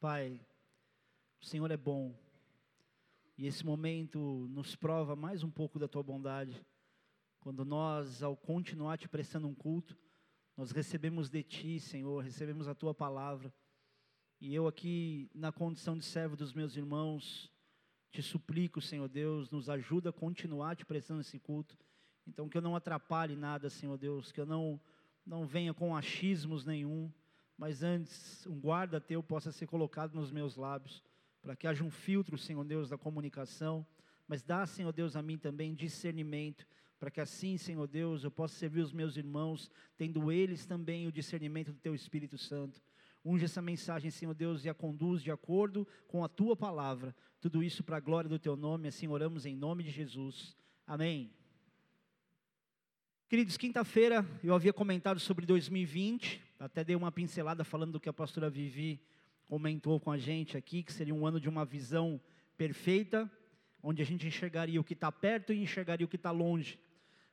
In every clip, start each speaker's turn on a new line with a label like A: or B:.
A: Pai, o Senhor é bom. E esse momento nos prova mais um pouco da tua bondade. Quando nós, ao continuar te prestando um culto, nós recebemos de ti, Senhor, recebemos a tua palavra. E eu aqui, na condição de servo dos meus irmãos, te suplico, Senhor Deus, nos ajuda a continuar te prestando esse culto. Então, que eu não atrapalhe nada, Senhor Deus, que eu não, não venha com achismos nenhum, mas antes um guarda teu possa ser colocado nos meus lábios, para que haja um filtro, Senhor Deus, da comunicação, mas dá, Senhor Deus, a mim também discernimento, para que assim, Senhor Deus, eu possa servir os meus irmãos, tendo eles também o discernimento do Teu Espírito Santo. Unge essa mensagem, Senhor Deus, e a conduz de acordo com a Tua palavra. Tudo isso para a glória do Teu nome, assim oramos em nome de Jesus. Amém. Queridos, quinta-feira eu havia comentado sobre 2020, até dei uma pincelada falando do que a pastora Vivi comentou com a gente aqui, que seria um ano de uma visão perfeita, onde a gente enxergaria o que está perto e enxergaria o que está longe.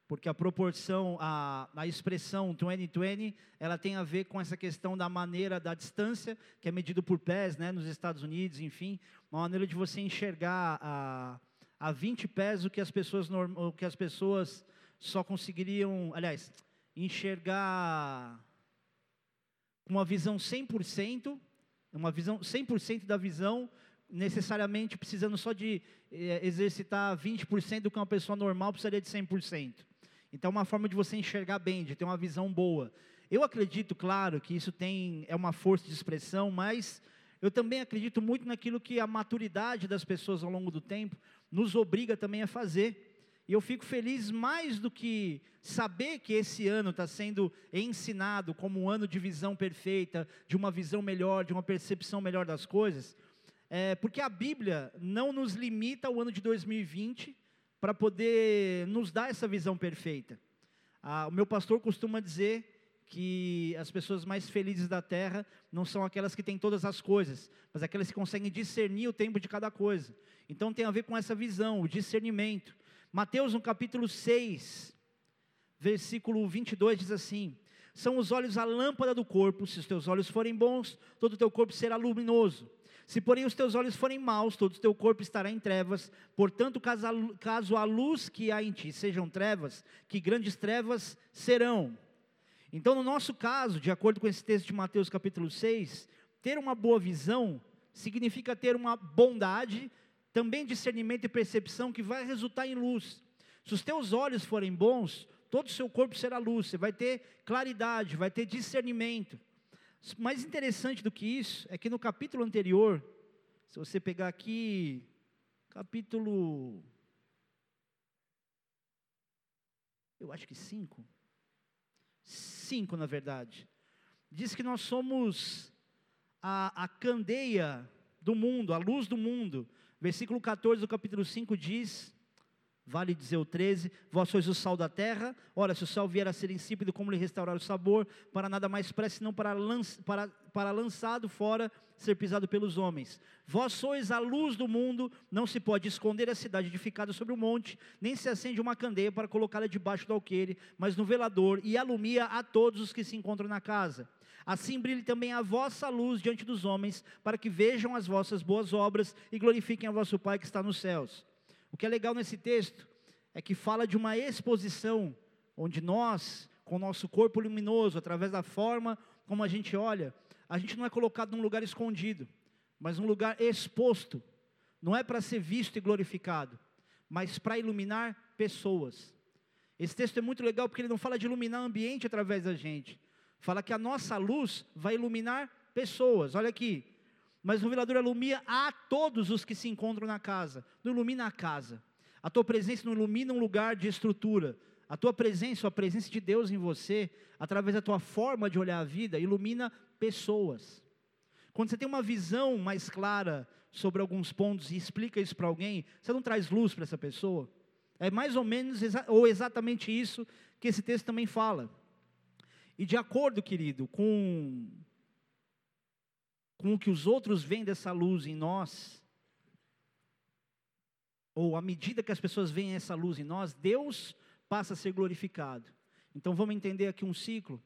A: Porque a proporção, a, a expressão 2020, ela tem a ver com essa questão da maneira da distância, que é medido por pés, né, nos Estados Unidos, enfim, uma maneira de você enxergar a, a 20 pés o que as pessoas, o que as pessoas só conseguiriam, aliás, enxergar uma visão 100%, uma visão 100% da visão, necessariamente precisando só de eh, exercitar 20% do que uma pessoa normal precisaria de 100%. Então, é uma forma de você enxergar bem, de ter uma visão boa. Eu acredito, claro, que isso tem é uma força de expressão, mas eu também acredito muito naquilo que a maturidade das pessoas ao longo do tempo nos obriga também a fazer. E eu fico feliz mais do que saber que esse ano está sendo ensinado como um ano de visão perfeita, de uma visão melhor, de uma percepção melhor das coisas, é, porque a Bíblia não nos limita ao ano de 2020 para poder nos dar essa visão perfeita. Ah, o meu pastor costuma dizer que as pessoas mais felizes da terra não são aquelas que têm todas as coisas, mas aquelas que conseguem discernir o tempo de cada coisa. Então tem a ver com essa visão, o discernimento. Mateus, no capítulo 6, versículo 22, diz assim: São os olhos a lâmpada do corpo, se os teus olhos forem bons, todo o teu corpo será luminoso. Se, porém, os teus olhos forem maus, todo o teu corpo estará em trevas. Portanto, caso a luz que há em ti sejam trevas, que grandes trevas serão. Então, no nosso caso, de acordo com esse texto de Mateus capítulo 6, ter uma boa visão significa ter uma bondade também discernimento e percepção que vai resultar em luz. Se os teus olhos forem bons, todo o seu corpo será luz, você vai ter claridade, vai ter discernimento. Mais interessante do que isso é que no capítulo anterior, se você pegar aqui, capítulo. Eu acho que cinco. Cinco, na verdade. Diz que nós somos a, a candeia do mundo, a luz do mundo. Versículo 14 do capítulo 5 diz: Vale dizer o 13: Vós sois o sal da terra. Ora, se o sal vier a ser insípido, como lhe restaurar o sabor? Para nada mais preste, senão para, para, para lançado fora, ser pisado pelos homens. Vós sois a luz do mundo. Não se pode esconder a cidade edificada sobre o monte, nem se acende uma candeia para colocá-la debaixo do alqueire, mas no velador, e alumia a todos os que se encontram na casa. Assim brilhe também a vossa luz diante dos homens, para que vejam as vossas boas obras e glorifiquem a vosso Pai que está nos céus. O que é legal nesse texto é que fala de uma exposição, onde nós, com o nosso corpo luminoso, através da forma como a gente olha, a gente não é colocado num lugar escondido, mas num lugar exposto. Não é para ser visto e glorificado, mas para iluminar pessoas. Esse texto é muito legal porque ele não fala de iluminar o ambiente através da gente, Fala que a nossa luz vai iluminar pessoas. Olha aqui. Mas o velador ilumina a todos os que se encontram na casa. Não ilumina a casa. A tua presença não ilumina um lugar de estrutura. A tua presença, a presença de Deus em você, através da tua forma de olhar a vida, ilumina pessoas. Quando você tem uma visão mais clara sobre alguns pontos e explica isso para alguém, você não traz luz para essa pessoa? É mais ou menos ou exatamente isso que esse texto também fala. E de acordo, querido, com, com o que os outros veem dessa luz em nós, ou à medida que as pessoas veem essa luz em nós, Deus passa a ser glorificado. Então vamos entender aqui um ciclo.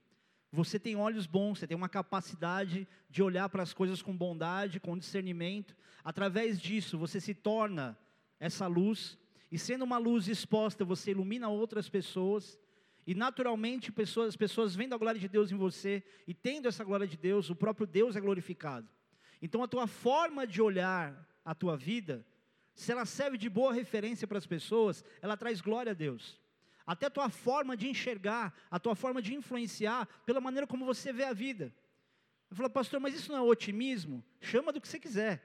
A: você tem olhos bons, você tem uma capacidade de olhar para as coisas com bondade, com discernimento. Através disso, você se torna essa luz, e sendo uma luz exposta, você ilumina outras pessoas, e naturalmente pessoas, as pessoas vendo a glória de Deus em você, e tendo essa glória de Deus, o próprio Deus é glorificado. Então a tua forma de olhar a tua vida, se ela serve de boa referência para as pessoas, ela traz glória a Deus. Até a tua forma de enxergar, a tua forma de influenciar, pela maneira como você vê a vida. Eu falo, pastor, mas isso não é otimismo? Chama do que você quiser,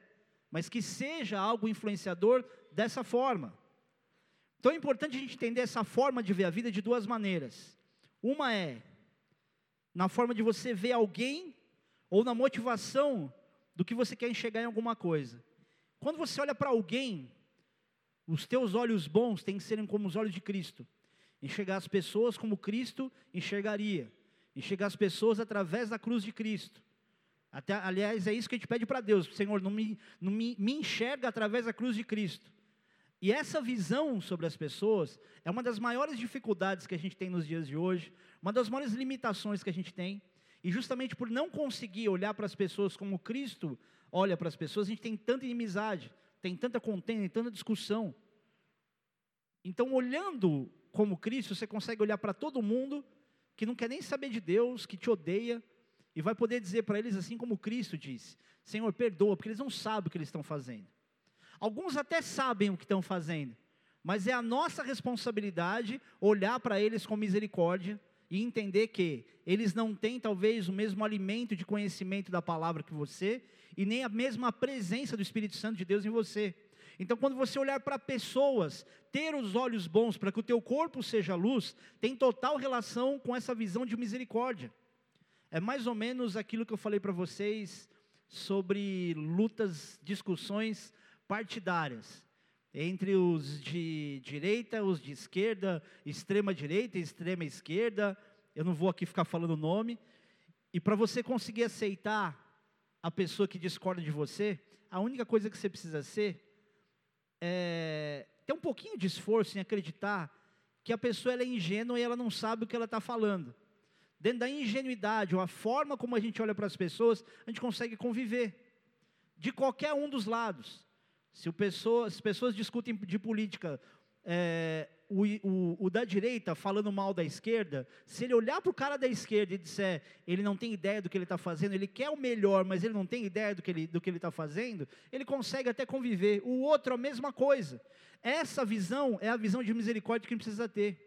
A: mas que seja algo influenciador dessa forma. Então é importante a gente entender essa forma de ver a vida de duas maneiras. Uma é na forma de você ver alguém ou na motivação do que você quer enxergar em alguma coisa. Quando você olha para alguém, os teus olhos bons têm que serem como os olhos de Cristo. Enxergar as pessoas como Cristo enxergaria. Enxergar as pessoas através da cruz de Cristo. Até, aliás, é isso que a gente pede para Deus. Senhor, não, me, não me, me enxerga através da cruz de Cristo. E essa visão sobre as pessoas é uma das maiores dificuldades que a gente tem nos dias de hoje, uma das maiores limitações que a gente tem. E justamente por não conseguir olhar para as pessoas como Cristo olha para as pessoas, a gente tem tanta inimizade, tem tanta contenda, tem tanta discussão. Então, olhando como Cristo, você consegue olhar para todo mundo que não quer nem saber de Deus, que te odeia, e vai poder dizer para eles assim como Cristo disse: Senhor, perdoa, porque eles não sabem o que eles estão fazendo. Alguns até sabem o que estão fazendo, mas é a nossa responsabilidade olhar para eles com misericórdia e entender que eles não têm talvez o mesmo alimento de conhecimento da palavra que você e nem a mesma presença do Espírito Santo de Deus em você. Então, quando você olhar para pessoas, ter os olhos bons para que o teu corpo seja luz, tem total relação com essa visão de misericórdia. É mais ou menos aquilo que eu falei para vocês sobre lutas, discussões partidárias entre os de direita, os de esquerda, extrema direita, extrema esquerda. Eu não vou aqui ficar falando o nome. E para você conseguir aceitar a pessoa que discorda de você, a única coisa que você precisa ser é ter um pouquinho de esforço em acreditar que a pessoa é ingênua e ela não sabe o que ela está falando. Dentro da ingenuidade, ou a forma como a gente olha para as pessoas, a gente consegue conviver. De qualquer um dos lados. Se pessoa, as pessoas discutem de política, é, o, o, o, da direita falando mal da esquerda, se ele olhar para o cara da esquerda e disser, ele não tem ideia do que ele está fazendo, ele quer o melhor, mas ele não tem ideia do que ele está fazendo, ele consegue até conviver. O outro a mesma coisa. Essa visão é a visão de misericórdia que a gente precisa ter.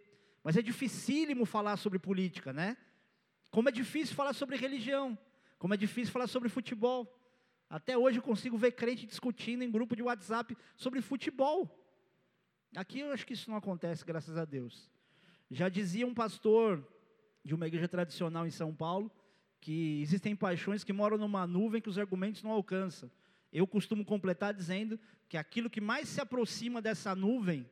A: Mas é dificílimo falar sobre política, né? Como é difícil falar sobre religião, como é difícil falar sobre futebol. Até hoje eu consigo ver crente discutindo em grupo de WhatsApp sobre futebol. Aqui eu acho que isso não acontece, graças a Deus. Já dizia um pastor de uma igreja tradicional em São Paulo que existem paixões que moram numa nuvem que os argumentos não alcançam. Eu costumo completar dizendo que aquilo que mais se aproxima dessa nuvem,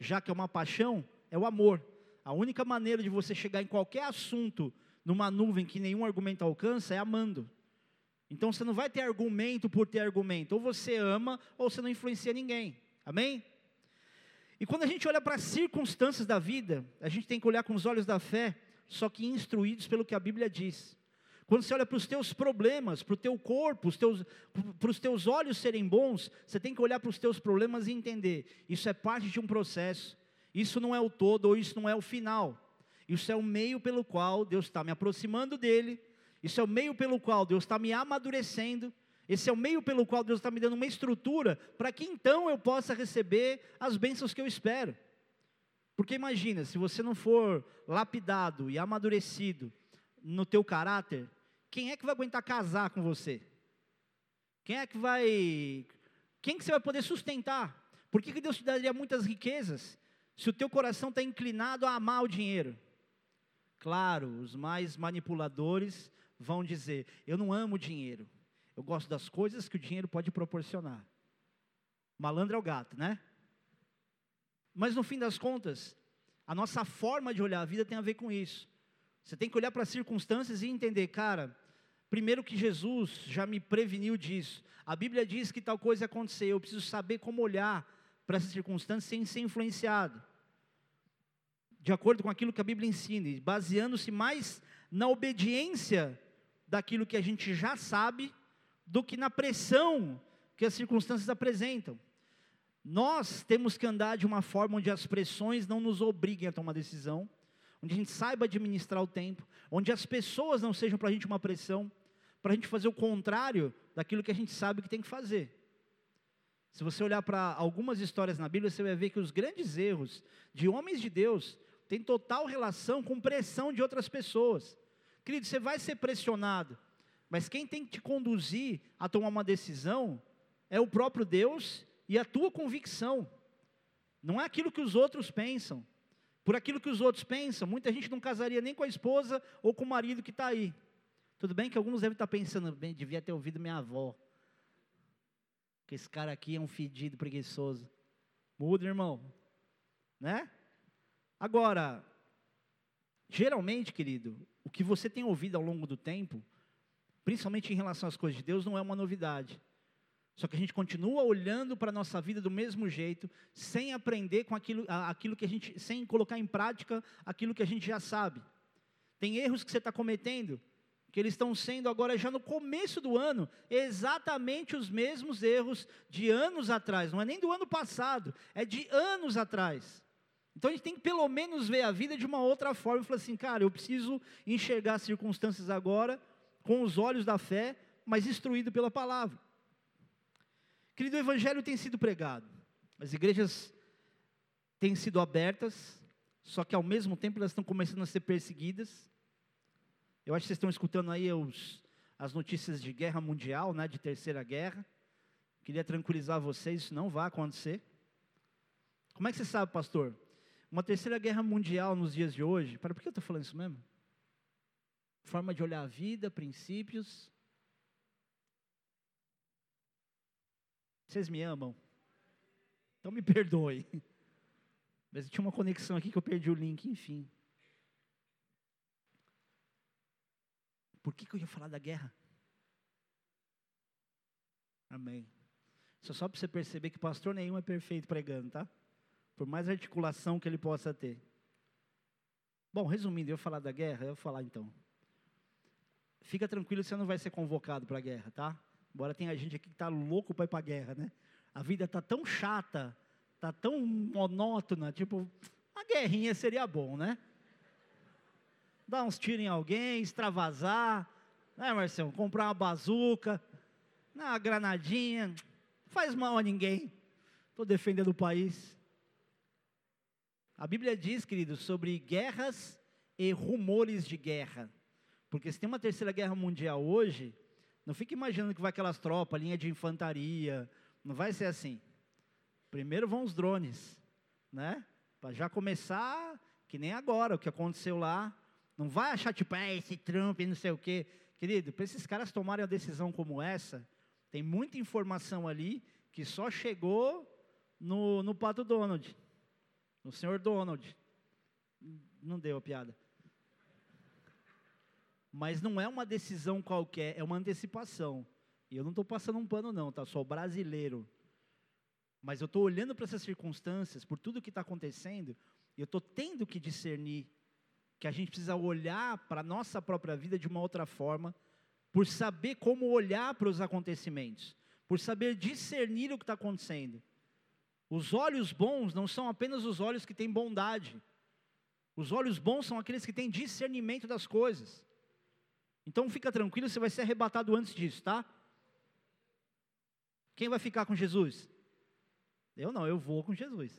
A: já que é uma paixão, é o amor. A única maneira de você chegar em qualquer assunto numa nuvem que nenhum argumento alcança é amando. Então você não vai ter argumento por ter argumento. Ou você ama, ou você não influencia ninguém. Amém? E quando a gente olha para as circunstâncias da vida, a gente tem que olhar com os olhos da fé, só que instruídos pelo que a Bíblia diz. Quando você olha para os teus problemas, para o teu corpo, os teus, para os teus olhos serem bons, você tem que olhar para os teus problemas e entender: isso é parte de um processo, isso não é o todo, ou isso não é o final. Isso é o meio pelo qual Deus está me aproximando dele isso é o meio pelo qual Deus está me amadurecendo. Esse é o meio pelo qual Deus está me dando uma estrutura para que então eu possa receber as bênçãos que eu espero. Porque imagina, se você não for lapidado e amadurecido no teu caráter, quem é que vai aguentar casar com você? Quem é que vai. Quem que você vai poder sustentar? Por que, que Deus te daria muitas riquezas se o teu coração está inclinado a amar o dinheiro? Claro, os mais manipuladores vão dizer: Eu não amo dinheiro, eu gosto das coisas que o dinheiro pode proporcionar. Malandro é o gato, né? Mas no fim das contas, a nossa forma de olhar a vida tem a ver com isso. Você tem que olhar para as circunstâncias e entender, cara, primeiro que Jesus já me preveniu disso. A Bíblia diz que tal coisa aconteceu, eu preciso saber como olhar para essas circunstâncias sem ser influenciado. De acordo com aquilo que a Bíblia ensina, baseando-se mais na obediência daquilo que a gente já sabe do que na pressão que as circunstâncias apresentam. Nós temos que andar de uma forma onde as pressões não nos obriguem a tomar decisão, onde a gente saiba administrar o tempo, onde as pessoas não sejam para a gente uma pressão, para a gente fazer o contrário daquilo que a gente sabe que tem que fazer. Se você olhar para algumas histórias na Bíblia, você vai ver que os grandes erros de homens de Deus têm total relação com pressão de outras pessoas. Querido, você vai ser pressionado, mas quem tem que te conduzir a tomar uma decisão é o próprio Deus e a tua convicção. Não é aquilo que os outros pensam. Por aquilo que os outros pensam, muita gente não casaria nem com a esposa ou com o marido que está aí. Tudo bem que alguns devem estar tá pensando, bem, devia ter ouvido minha avó. Que esse cara aqui é um fedido preguiçoso. Muda, irmão. Né? Agora, geralmente, querido, o que você tem ouvido ao longo do tempo, principalmente em relação às coisas de Deus, não é uma novidade. Só que a gente continua olhando para a nossa vida do mesmo jeito, sem aprender com aquilo, aquilo que a gente, sem colocar em prática aquilo que a gente já sabe. Tem erros que você está cometendo, que eles estão sendo agora já no começo do ano, exatamente os mesmos erros de anos atrás, não é nem do ano passado, é de anos atrás. Então a gente tem que pelo menos ver a vida de uma outra forma e falar assim, cara, eu preciso enxergar as circunstâncias agora com os olhos da fé, mas instruído pela palavra. Querido, o Evangelho tem sido pregado, as igrejas têm sido abertas, só que ao mesmo tempo elas estão começando a ser perseguidas. Eu acho que vocês estão escutando aí os, as notícias de guerra mundial, né, de terceira guerra. Queria tranquilizar vocês, isso não vai acontecer. Como é que você sabe, pastor? Uma terceira guerra mundial nos dias de hoje, para por que eu estou falando isso mesmo? Forma de olhar a vida, princípios, Vocês me amam? Então me perdoe. Mas tinha uma conexão aqui que eu perdi o link, enfim. Por que, que eu ia falar da guerra? Amém. Isso é só para você perceber que pastor nenhum é perfeito pregando, tá? Por mais articulação que ele possa ter. Bom, resumindo, eu falar da guerra, eu vou falar então. Fica tranquilo, você não vai ser convocado para a guerra, tá? Embora tenha gente aqui que está louco para ir para a guerra, né? A vida está tão chata, está tão monótona, tipo, uma guerrinha seria bom, né? Dar uns tiros em alguém, extravasar, né, Marcelo? Comprar uma bazuca, uma granadinha, faz mal a ninguém. Estou defendendo o país. A Bíblia diz, queridos, sobre guerras e rumores de guerra. Porque se tem uma terceira guerra mundial hoje, não fique imaginando que vai aquelas tropas, linha de infantaria. Não vai ser assim. Primeiro vão os drones, né? Para já começar, que nem agora, o que aconteceu lá. Não vai achar tipo, é esse Trump e não sei o quê. Querido, para esses caras tomarem uma decisão como essa, tem muita informação ali que só chegou no, no Pato Donald, no senhor Donald. Não deu a piada. Mas não é uma decisão qualquer, é uma antecipação. E eu não estou passando um pano, não, tá? Sou brasileiro. Mas eu estou olhando para essas circunstâncias, por tudo que está acontecendo, e eu estou tendo que discernir que a gente precisa olhar para a nossa própria vida de uma outra forma, por saber como olhar para os acontecimentos, por saber discernir o que está acontecendo. Os olhos bons não são apenas os olhos que têm bondade. Os olhos bons são aqueles que têm discernimento das coisas. Então fica tranquilo, você vai ser arrebatado antes disso, tá? Quem vai ficar com Jesus? Eu não, eu vou com Jesus.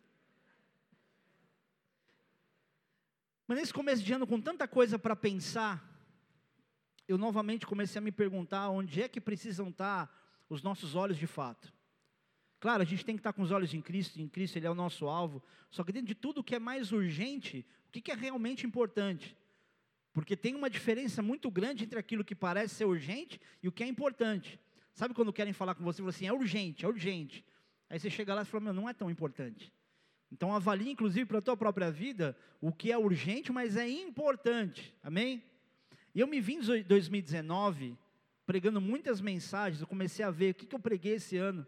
A: Mas nesse começo de ano, com tanta coisa para pensar, eu novamente comecei a me perguntar onde é que precisam estar os nossos olhos de fato. Claro, a gente tem que estar com os olhos em Cristo, em Cristo Ele é o nosso alvo, só que dentro de tudo que é mais urgente, o que é realmente importante? Porque tem uma diferença muito grande entre aquilo que parece ser urgente e o que é importante. Sabe quando querem falar com você, falam assim, é urgente, é urgente. Aí você chega lá e fala, meu, não é tão importante. Então avalie, inclusive, para a tua própria vida, o que é urgente, mas é importante. Amém? E eu me vim em 2019, pregando muitas mensagens, eu comecei a ver o que, que eu preguei esse ano.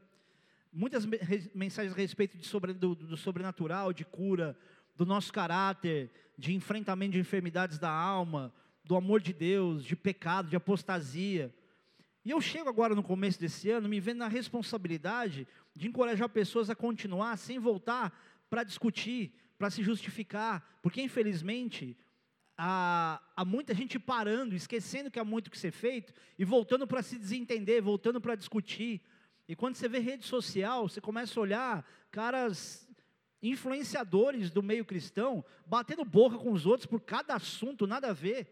A: Muitas mensagens a respeito sobre, do, do sobrenatural, de cura, do nosso caráter, de enfrentamento de enfermidades da alma, do amor de Deus, de pecado, de apostasia. E eu chego agora no começo desse ano me vendo na responsabilidade de encorajar pessoas a continuar sem voltar para discutir, para se justificar, porque infelizmente há, há, muita gente parando, esquecendo que há muito que ser feito e voltando para se desentender, voltando para discutir. E quando você vê rede social, você começa a olhar caras influenciadores do meio cristão batendo boca com os outros por cada assunto, nada a ver.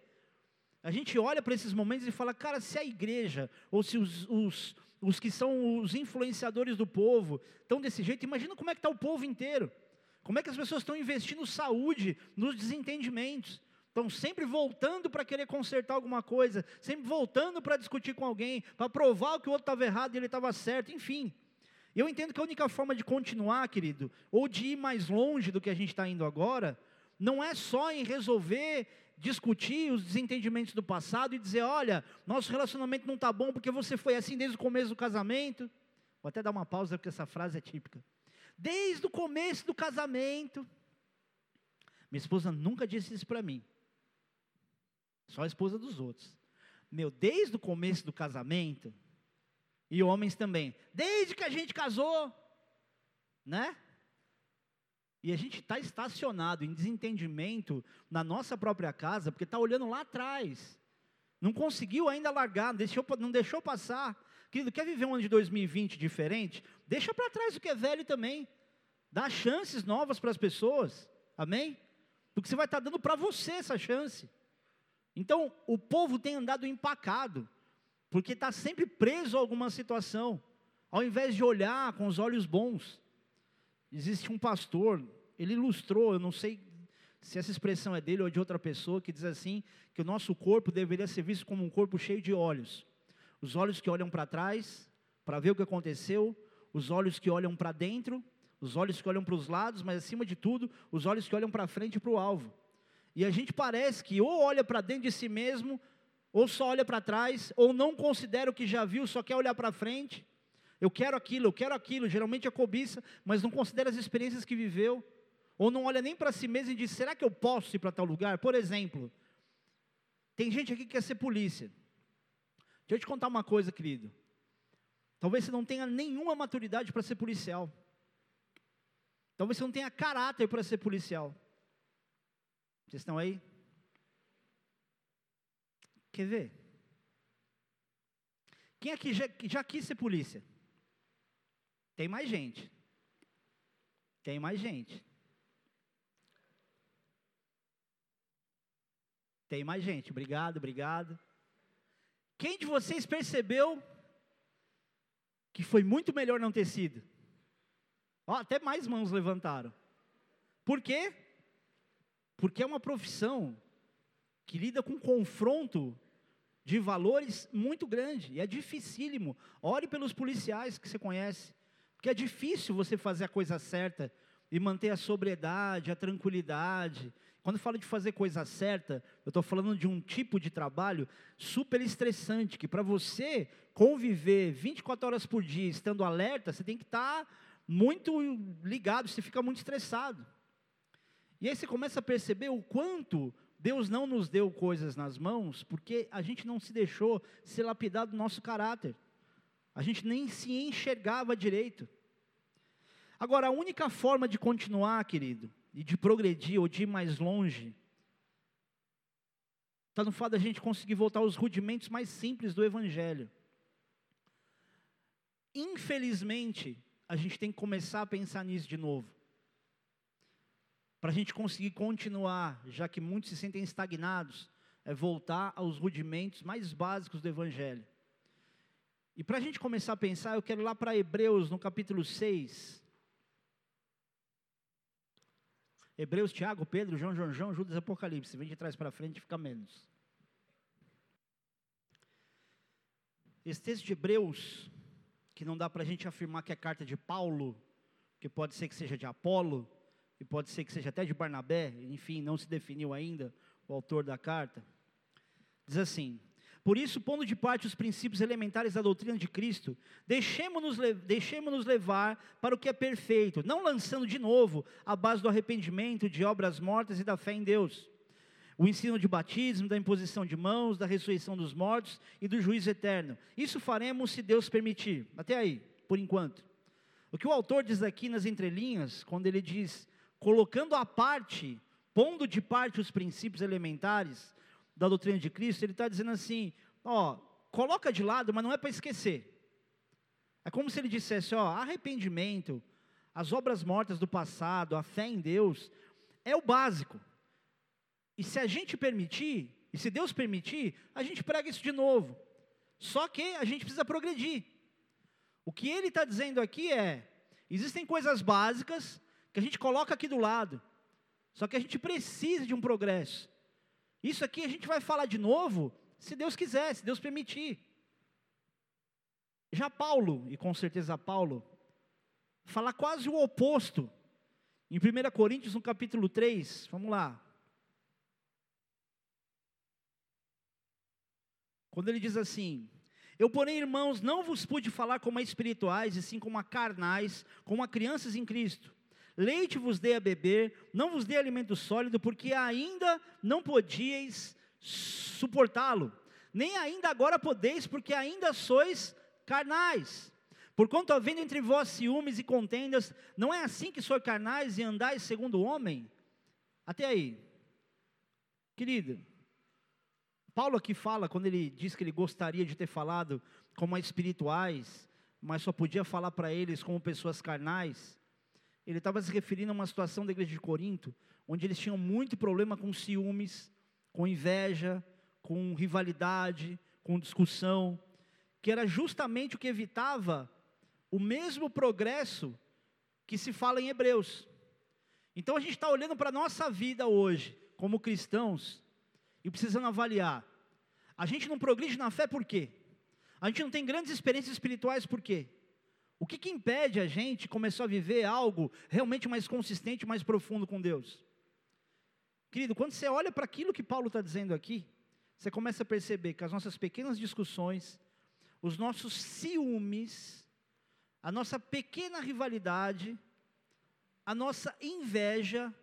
A: A gente olha para esses momentos e fala, cara, se a igreja, ou se os, os, os que são os influenciadores do povo estão desse jeito, imagina como é que está o povo inteiro. Como é que as pessoas estão investindo saúde nos desentendimentos. Estão sempre voltando para querer consertar alguma coisa, sempre voltando para discutir com alguém, para provar que o outro estava errado e ele estava certo, enfim. Eu entendo que a única forma de continuar, querido, ou de ir mais longe do que a gente está indo agora, não é só em resolver discutir os desentendimentos do passado e dizer: olha, nosso relacionamento não está bom porque você foi assim desde o começo do casamento. Vou até dar uma pausa porque essa frase é típica. Desde o começo do casamento. Minha esposa nunca disse isso para mim. Só a esposa dos outros. Meu, desde o começo do casamento, e homens também, desde que a gente casou, né? E a gente está estacionado em desentendimento na nossa própria casa, porque está olhando lá atrás. Não conseguiu ainda largar, não deixou, não deixou passar. Querido, quer viver um ano de 2020 diferente? Deixa para trás o que é velho também. Dá chances novas para as pessoas. Amém? Porque você vai estar tá dando para você essa chance. Então, o povo tem andado empacado, porque está sempre preso a alguma situação, ao invés de olhar com os olhos bons. Existe um pastor, ele ilustrou, eu não sei se essa expressão é dele ou de outra pessoa, que diz assim: que o nosso corpo deveria ser visto como um corpo cheio de olhos. Os olhos que olham para trás, para ver o que aconteceu, os olhos que olham para dentro, os olhos que olham para os lados, mas acima de tudo, os olhos que olham para frente e para o alvo. E a gente parece que ou olha para dentro de si mesmo, ou só olha para trás, ou não considera o que já viu, só quer olhar para frente. Eu quero aquilo, eu quero aquilo. Geralmente é cobiça, mas não considera as experiências que viveu. Ou não olha nem para si mesmo e diz: será que eu posso ir para tal lugar? Por exemplo, tem gente aqui que quer ser polícia. Deixa eu te contar uma coisa, querido. Talvez você não tenha nenhuma maturidade para ser policial. Talvez você não tenha caráter para ser policial. Vocês estão aí? Quer ver? Quem aqui já, já quis ser polícia? Tem mais gente. Tem mais gente. Tem mais gente. Obrigado, obrigado. Quem de vocês percebeu que foi muito melhor não ter sido? Até mais mãos levantaram. Por quê? Porque é uma profissão que lida com confronto de valores muito grande. E é dificílimo. Ore pelos policiais que você conhece. Porque é difícil você fazer a coisa certa e manter a sobriedade, a tranquilidade. Quando eu falo de fazer coisa certa, eu estou falando de um tipo de trabalho super estressante, que para você conviver 24 horas por dia, estando alerta, você tem que estar tá muito ligado, você fica muito estressado. E aí você começa a perceber o quanto Deus não nos deu coisas nas mãos, porque a gente não se deixou ser lapidado do nosso caráter. A gente nem se enxergava direito. Agora, a única forma de continuar, querido, e de progredir ou de ir mais longe, está no fato da gente conseguir voltar aos rudimentos mais simples do Evangelho. Infelizmente, a gente tem que começar a pensar nisso de novo. Para a gente conseguir continuar, já que muitos se sentem estagnados, é voltar aos rudimentos mais básicos do Evangelho. E para a gente começar a pensar, eu quero ir lá para Hebreus, no capítulo 6. Hebreus, Tiago, Pedro, João, João, João, Judas, Apocalipse. Vem de trás para frente, fica menos. Esse texto de Hebreus, que não dá para a gente afirmar que é carta de Paulo, que pode ser que seja de Apolo, e pode ser que seja até de Barnabé, enfim, não se definiu ainda o autor da carta. Diz assim: por isso, pondo de parte os princípios elementares da doutrina de Cristo, deixemos-nos deixemos levar para o que é perfeito, não lançando de novo a base do arrependimento, de obras mortas e da fé em Deus. o ensino de batismo, da imposição de mãos, da ressurreição dos mortos e do juízo eterno. Isso faremos se Deus permitir. Até aí, por enquanto. O que o autor diz aqui nas entrelinhas, quando ele diz, colocando à parte, pondo de parte os princípios elementares da doutrina de Cristo, ele está dizendo assim: ó, coloca de lado, mas não é para esquecer. É como se ele dissesse: ó, arrependimento, as obras mortas do passado, a fé em Deus, é o básico. E se a gente permitir, e se Deus permitir, a gente prega isso de novo. Só que a gente precisa progredir. O que ele está dizendo aqui é: existem coisas básicas que a gente coloca aqui do lado, só que a gente precisa de um progresso. Isso aqui a gente vai falar de novo, se Deus quiser, se Deus permitir. Já Paulo, e com certeza Paulo, fala quase o oposto. Em 1 Coríntios, no capítulo 3, vamos lá. Quando ele diz assim: Eu, porém, irmãos, não vos pude falar como a espirituais, e sim como a carnais, como a crianças em Cristo. Leite vos dei a beber, não vos dei alimento sólido, porque ainda não podíeis suportá-lo, nem ainda agora podeis, porque ainda sois carnais. Porquanto havendo entre vós ciúmes e contendas, não é assim que sois carnais e andais segundo o homem? Até aí. Querido, Paulo aqui fala, quando ele diz que ele gostaria de ter falado como espirituais, mas só podia falar para eles como pessoas carnais, ele estava se referindo a uma situação da igreja de Corinto, onde eles tinham muito problema com ciúmes, com inveja, com rivalidade, com discussão, que era justamente o que evitava o mesmo progresso que se fala em Hebreus. Então a gente está olhando para a nossa vida hoje, como cristãos, e precisando avaliar. A gente não progride na fé por quê? A gente não tem grandes experiências espirituais por quê? O que, que impede a gente começar a viver algo realmente mais consistente, mais profundo com Deus? Querido, quando você olha para aquilo que Paulo está dizendo aqui, você começa a perceber que as nossas pequenas discussões, os nossos ciúmes, a nossa pequena rivalidade, a nossa inveja,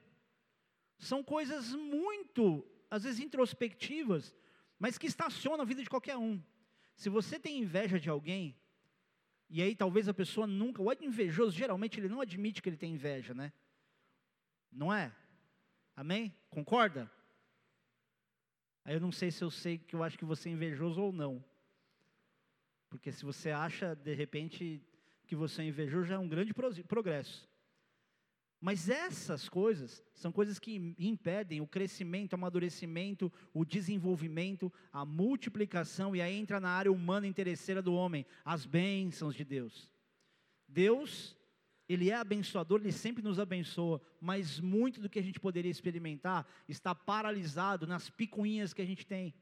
A: são coisas muito às vezes introspectivas, mas que estacionam a vida de qualquer um. Se você tem inveja de alguém, e aí talvez a pessoa nunca, o invejoso geralmente ele não admite que ele tem inveja, né? Não é? Amém? Concorda? Aí eu não sei se eu sei que eu acho que você é invejoso ou não. Porque se você acha, de repente, que você é invejoso, já é um grande progresso. Mas essas coisas são coisas que impedem o crescimento, o amadurecimento, o desenvolvimento, a multiplicação, e aí entra na área humana interesseira do homem, as bênçãos de Deus. Deus, Ele é abençoador, Ele sempre nos abençoa, mas muito do que a gente poderia experimentar está paralisado nas picuinhas que a gente tem,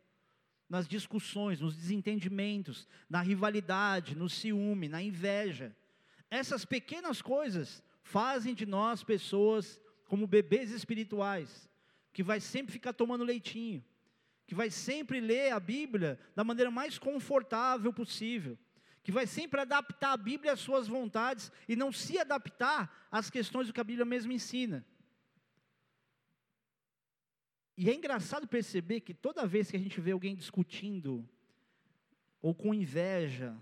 A: nas discussões, nos desentendimentos, na rivalidade, no ciúme, na inveja. Essas pequenas coisas fazem de nós pessoas como bebês espirituais, que vai sempre ficar tomando leitinho, que vai sempre ler a Bíblia da maneira mais confortável possível, que vai sempre adaptar a Bíblia às suas vontades e não se adaptar às questões do que a Bíblia mesmo ensina. E é engraçado perceber que toda vez que a gente vê alguém discutindo, ou com inveja,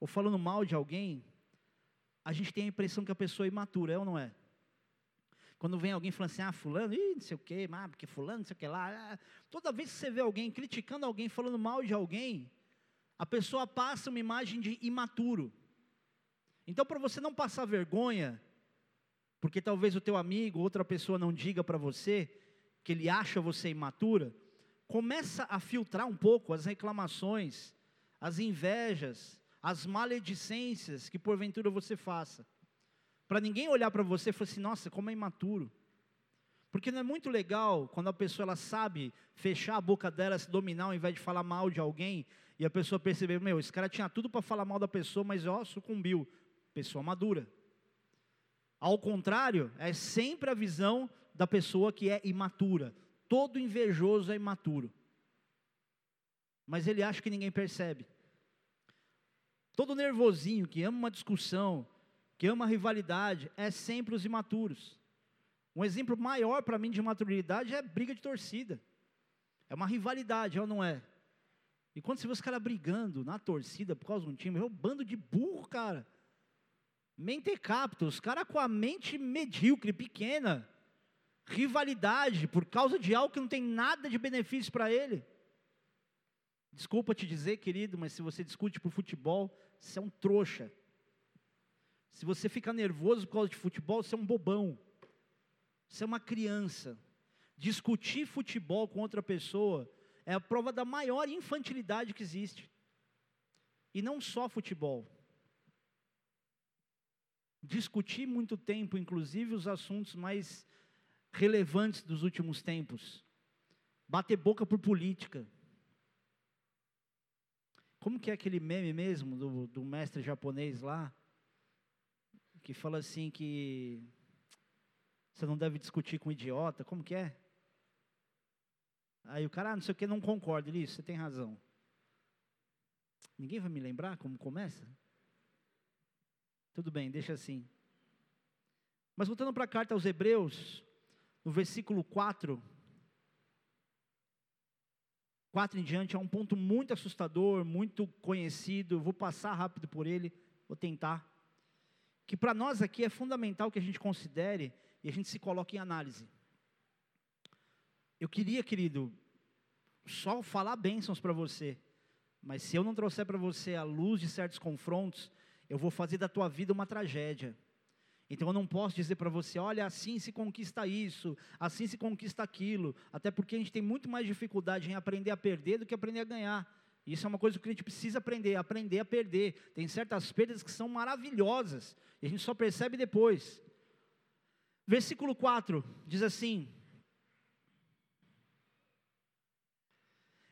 A: ou falando mal de alguém, a gente tem a impressão que a pessoa é imatura, é ou não é? Quando vem alguém falando assim, ah, fulano, ih, não sei o quê, ah, porque fulano, não sei o que lá. Ah, toda vez que você vê alguém criticando alguém, falando mal de alguém, a pessoa passa uma imagem de imaturo. Então, para você não passar vergonha, porque talvez o teu amigo, outra pessoa não diga para você que ele acha você imatura, começa a filtrar um pouco as reclamações, as invejas, as maledicências que porventura você faça. Para ninguém olhar para você e falar assim, nossa, como é imaturo. Porque não é muito legal quando a pessoa ela sabe fechar a boca dela, se dominar, ao invés de falar mal de alguém, e a pessoa perceber, meu, esse cara tinha tudo para falar mal da pessoa, mas ó, sucumbiu. Pessoa madura. Ao contrário, é sempre a visão da pessoa que é imatura. Todo invejoso é imaturo. Mas ele acha que ninguém percebe. Todo nervosinho que ama uma discussão, que ama a rivalidade, é sempre os imaturos. Um exemplo maior para mim de maturidade é briga de torcida. É uma rivalidade, é ou não é? E quando você vê os caras brigando na torcida por causa de um time, é um bando de burro, cara. Mentecapto, os caras com a mente medíocre, pequena. Rivalidade por causa de algo que não tem nada de benefício para ele. Desculpa te dizer, querido, mas se você discute por futebol, você é um trouxa. Se você fica nervoso por causa de futebol, você é um bobão. Você é uma criança. Discutir futebol com outra pessoa é a prova da maior infantilidade que existe. E não só futebol. Discutir muito tempo, inclusive os assuntos mais relevantes dos últimos tempos. Bater boca por política. Como que é aquele meme mesmo do, do mestre japonês lá? Que fala assim que você não deve discutir com um idiota. Como que é? Aí o cara, ah, não sei o que, não concorda. Ele, você tem razão. Ninguém vai me lembrar como começa? Tudo bem, deixa assim. Mas voltando para a carta aos Hebreus, no versículo 4, 4 em diante, é um ponto muito assustador, muito conhecido. Vou passar rápido por ele, vou tentar. Que para nós aqui é fundamental que a gente considere e a gente se coloque em análise. Eu queria, querido, só falar bênçãos para você, mas se eu não trouxer para você a luz de certos confrontos, eu vou fazer da tua vida uma tragédia. Então eu não posso dizer para você, olha, assim se conquista isso, assim se conquista aquilo, até porque a gente tem muito mais dificuldade em aprender a perder do que aprender a ganhar. Isso é uma coisa que a gente precisa aprender, aprender a perder. Tem certas perdas que são maravilhosas, e a gente só percebe depois. Versículo 4 diz assim: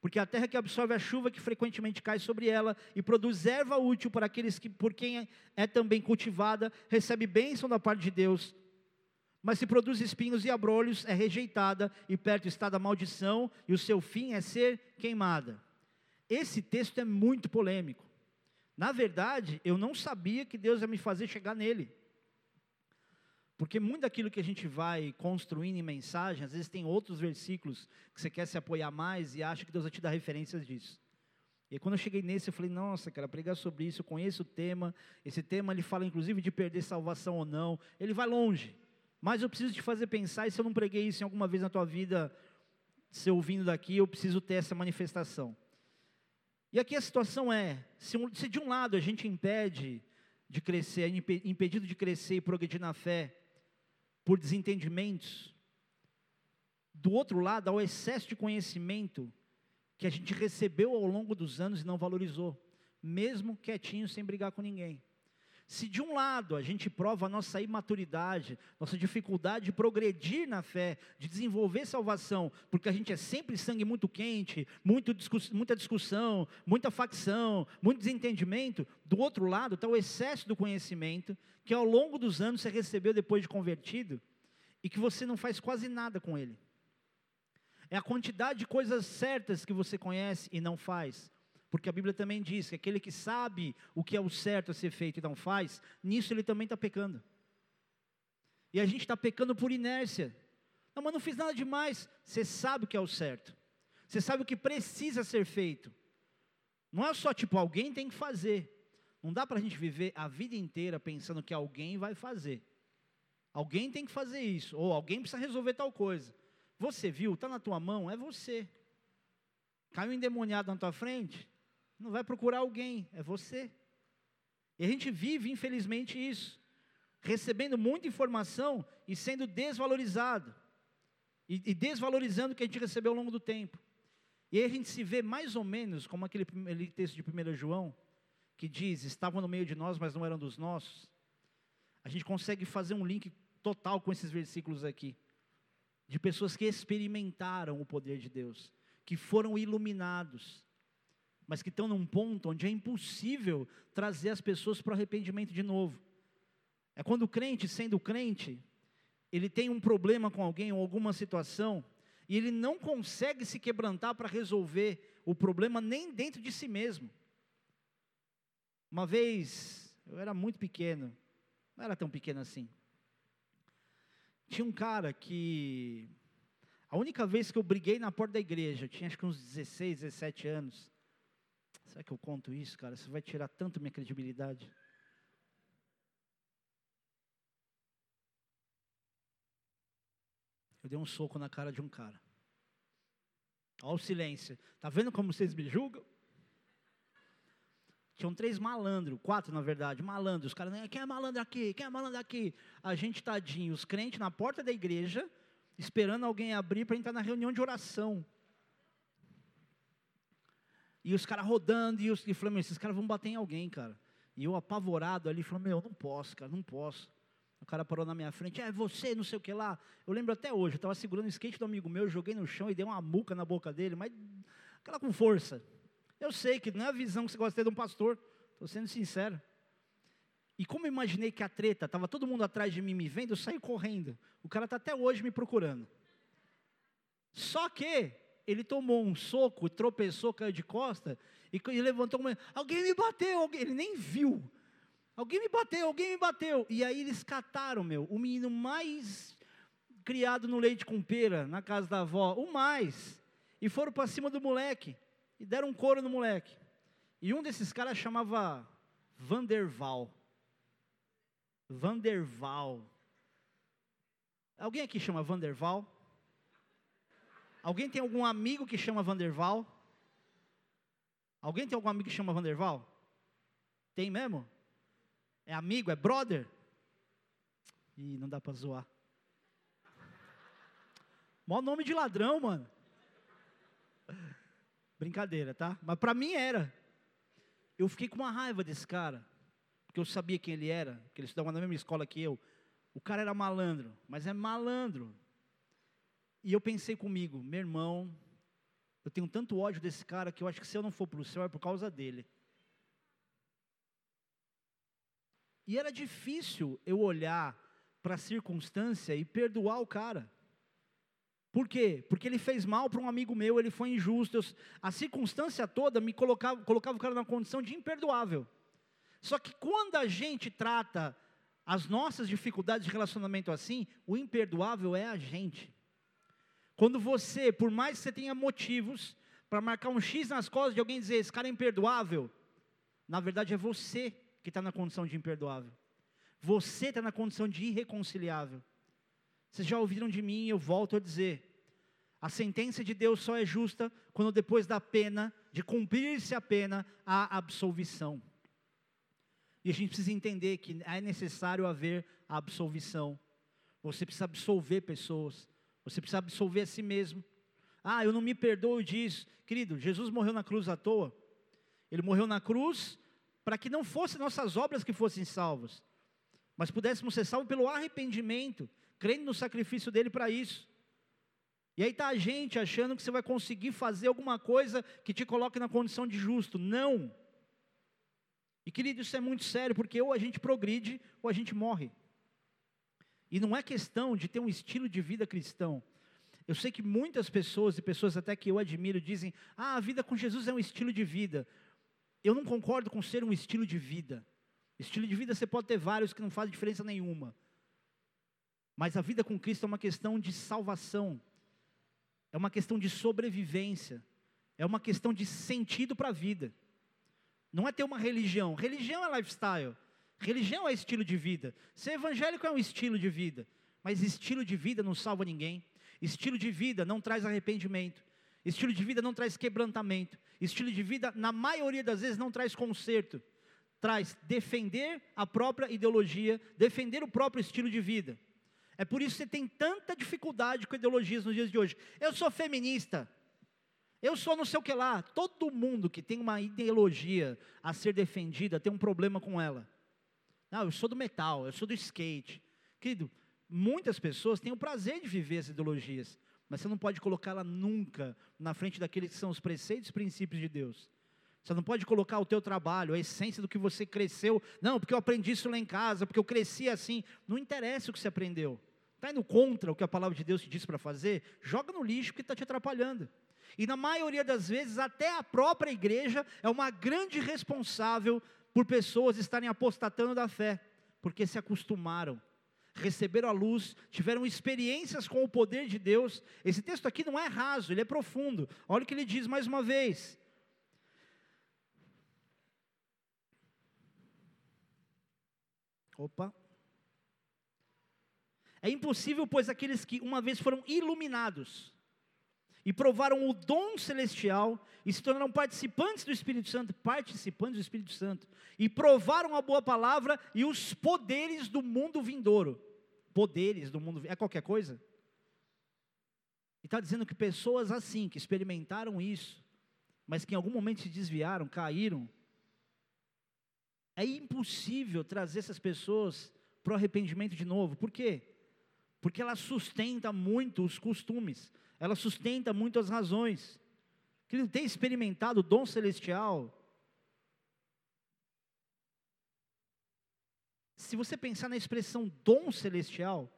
A: Porque a terra que absorve a chuva que frequentemente cai sobre ela e produz erva útil para aqueles que, por quem é, é também cultivada, recebe bênção da parte de Deus. Mas se produz espinhos e abrolhos, é rejeitada e perto está da maldição, e o seu fim é ser queimada. Esse texto é muito polêmico. Na verdade, eu não sabia que Deus ia me fazer chegar nele. Porque muito daquilo que a gente vai construindo em mensagem, às vezes tem outros versículos que você quer se apoiar mais e acha que Deus vai te dar referências disso. E aí, quando eu cheguei nesse, eu falei, nossa, cara, pregar sobre isso, eu conheço o tema. Esse tema ele fala inclusive de perder salvação ou não. Ele vai longe. Mas eu preciso te fazer pensar, e se eu não preguei isso em alguma vez na tua vida, se ouvindo daqui, eu preciso ter essa manifestação. E aqui a situação é: se, um, se de um lado a gente impede de crescer, é impedido de crescer e progredir na fé, por desentendimentos. Do outro lado, há o excesso de conhecimento que a gente recebeu ao longo dos anos e não valorizou, mesmo quietinho, sem brigar com ninguém. Se de um lado a gente prova a nossa imaturidade, nossa dificuldade de progredir na fé, de desenvolver salvação, porque a gente é sempre sangue muito quente, muito discuss muita discussão, muita facção, muito desentendimento, do outro lado está o excesso do conhecimento, que ao longo dos anos você recebeu depois de convertido, e que você não faz quase nada com ele. É a quantidade de coisas certas que você conhece e não faz. Porque a Bíblia também diz que aquele que sabe o que é o certo a ser feito e não faz, nisso ele também está pecando. E a gente está pecando por inércia. Não, mas não fiz nada demais. Você sabe o que é o certo. Você sabe o que precisa ser feito. Não é só tipo, alguém tem que fazer. Não dá para a gente viver a vida inteira pensando que alguém vai fazer. Alguém tem que fazer isso, ou alguém precisa resolver tal coisa. Você viu, está na tua mão, é você. Caiu endemoniado na tua frente, não vai procurar alguém, é você. E a gente vive, infelizmente, isso. Recebendo muita informação e sendo desvalorizado. E, e desvalorizando o que a gente recebeu ao longo do tempo. E aí a gente se vê mais ou menos como aquele, aquele texto de 1 João, que diz: estavam no meio de nós, mas não eram dos nossos. A gente consegue fazer um link total com esses versículos aqui. De pessoas que experimentaram o poder de Deus, que foram iluminados, mas que estão num ponto onde é impossível trazer as pessoas para o arrependimento de novo. É quando o crente, sendo crente, ele tem um problema com alguém ou alguma situação, e ele não consegue se quebrantar para resolver o problema nem dentro de si mesmo. Uma vez, eu era muito pequeno, não era tão pequeno assim. Tinha um cara que. A única vez que eu briguei na porta da igreja, eu tinha acho que uns 16, 17 anos. Será que eu conto isso, cara? Isso vai tirar tanto minha credibilidade. Eu dei um soco na cara de um cara. Olha o silêncio. Tá vendo como vocês me julgam? Tinham três malandros, quatro na verdade, malandros. Os caras, quem é malandro aqui? Quem é malandro aqui? A gente, tadinho, os crentes na porta da igreja, esperando alguém abrir para entrar na reunião de oração. E os caras rodando, e, os, e falando, esses caras vão bater em alguém, cara. E eu apavorado ali, falando, meu, não posso, cara, não posso. O cara parou na minha frente, é você, não sei o que lá. Eu lembro até hoje, eu estava segurando o skate do amigo meu, joguei no chão e dei uma muca na boca dele, mas aquela com força. Eu sei que não é a visão que você gosta de ter de um pastor, estou sendo sincero. E como eu imaginei que a treta, estava todo mundo atrás de mim me vendo, eu saí correndo. O cara está até hoje me procurando. Só que ele tomou um soco, tropeçou, caiu de costa e, e levantou uma. Alguém me bateu, alguém, ele nem viu. Alguém me bateu, alguém me bateu. E aí eles cataram, meu, o menino mais criado no leite com pera, na casa da avó, o mais. E foram para cima do moleque e deram um couro no moleque. E um desses caras chamava Vanderval. Vanderval. Alguém aqui chama Vanderval? Alguém tem algum amigo que chama Vanderval? Alguém tem algum amigo que chama Vanderval? Tem mesmo? É amigo? É brother? Ih, não dá para zoar. Mó nome de ladrão, mano. Brincadeira, tá? Mas para mim era. Eu fiquei com uma raiva desse cara, porque eu sabia quem ele era, que ele estudava na mesma escola que eu. O cara era malandro, mas é malandro. E eu pensei comigo, meu irmão, eu tenho tanto ódio desse cara que eu acho que se eu não for para o céu é por causa dele. E era difícil eu olhar para a circunstância e perdoar o cara. Por quê? Porque ele fez mal para um amigo meu, ele foi injusto. Eu, a circunstância toda me colocava, colocava o cara na condição de imperdoável. Só que quando a gente trata as nossas dificuldades de relacionamento assim, o imperdoável é a gente. Quando você, por mais que você tenha motivos para marcar um X nas costas de alguém e dizer esse cara é imperdoável, na verdade é você que está na condição de imperdoável. Você está na condição de irreconciliável. Vocês já ouviram de mim, eu volto a dizer. A sentença de Deus só é justa quando depois da pena, de cumprir-se a pena, há absolvição. E a gente precisa entender que é necessário haver absolvição. Você precisa absolver pessoas. Você precisa absolver a si mesmo. Ah, eu não me perdoo disso. Querido, Jesus morreu na cruz à toa. Ele morreu na cruz para que não fossem nossas obras que fossem salvas, mas pudéssemos ser salvos pelo arrependimento, crendo no sacrifício dele para isso. E aí está a gente achando que você vai conseguir fazer alguma coisa que te coloque na condição de justo. Não. E querido, isso é muito sério, porque ou a gente progride ou a gente morre. E não é questão de ter um estilo de vida cristão. Eu sei que muitas pessoas, e pessoas até que eu admiro, dizem: ah, a vida com Jesus é um estilo de vida. Eu não concordo com ser um estilo de vida. Estilo de vida você pode ter vários que não fazem diferença nenhuma. Mas a vida com Cristo é uma questão de salvação, é uma questão de sobrevivência, é uma questão de sentido para a vida. Não é ter uma religião. Religião é lifestyle. Religião é estilo de vida. Ser evangélico é um estilo de vida. Mas estilo de vida não salva ninguém. Estilo de vida não traz arrependimento. Estilo de vida não traz quebrantamento. Estilo de vida, na maioria das vezes, não traz conserto. Traz defender a própria ideologia, defender o próprio estilo de vida. É por isso que você tem tanta dificuldade com ideologias nos dias de hoje. Eu sou feminista. Eu sou não sei o que lá. Todo mundo que tem uma ideologia a ser defendida tem um problema com ela. Não, eu sou do metal, eu sou do skate. Querido, muitas pessoas têm o prazer de viver as ideologias, mas você não pode colocá-la nunca na frente daqueles que são os preceitos e princípios de Deus. Você não pode colocar o teu trabalho, a essência do que você cresceu. Não, porque eu aprendi isso lá em casa, porque eu cresci assim. Não interessa o que você aprendeu. Está indo contra o que a palavra de Deus te diz para fazer? Joga no lixo que está te atrapalhando. E na maioria das vezes, até a própria igreja é uma grande responsável por pessoas estarem apostatando da fé, porque se acostumaram, receberam a luz, tiveram experiências com o poder de Deus. Esse texto aqui não é raso, ele é profundo. Olha o que ele diz mais uma vez: Opa. É impossível, pois aqueles que uma vez foram iluminados e provaram o dom celestial e se tornaram participantes do Espírito Santo, participantes do Espírito Santo, e provaram a boa palavra e os poderes do mundo vindouro. Poderes do mundo, é qualquer coisa? E está dizendo que pessoas assim, que experimentaram isso, mas que em algum momento se desviaram, caíram, é impossível trazer essas pessoas para o arrependimento de novo. Por quê? Porque ela sustenta muito os costumes, ela sustenta muito as razões. Que não tem experimentado o dom celestial. Se você pensar na expressão dom celestial,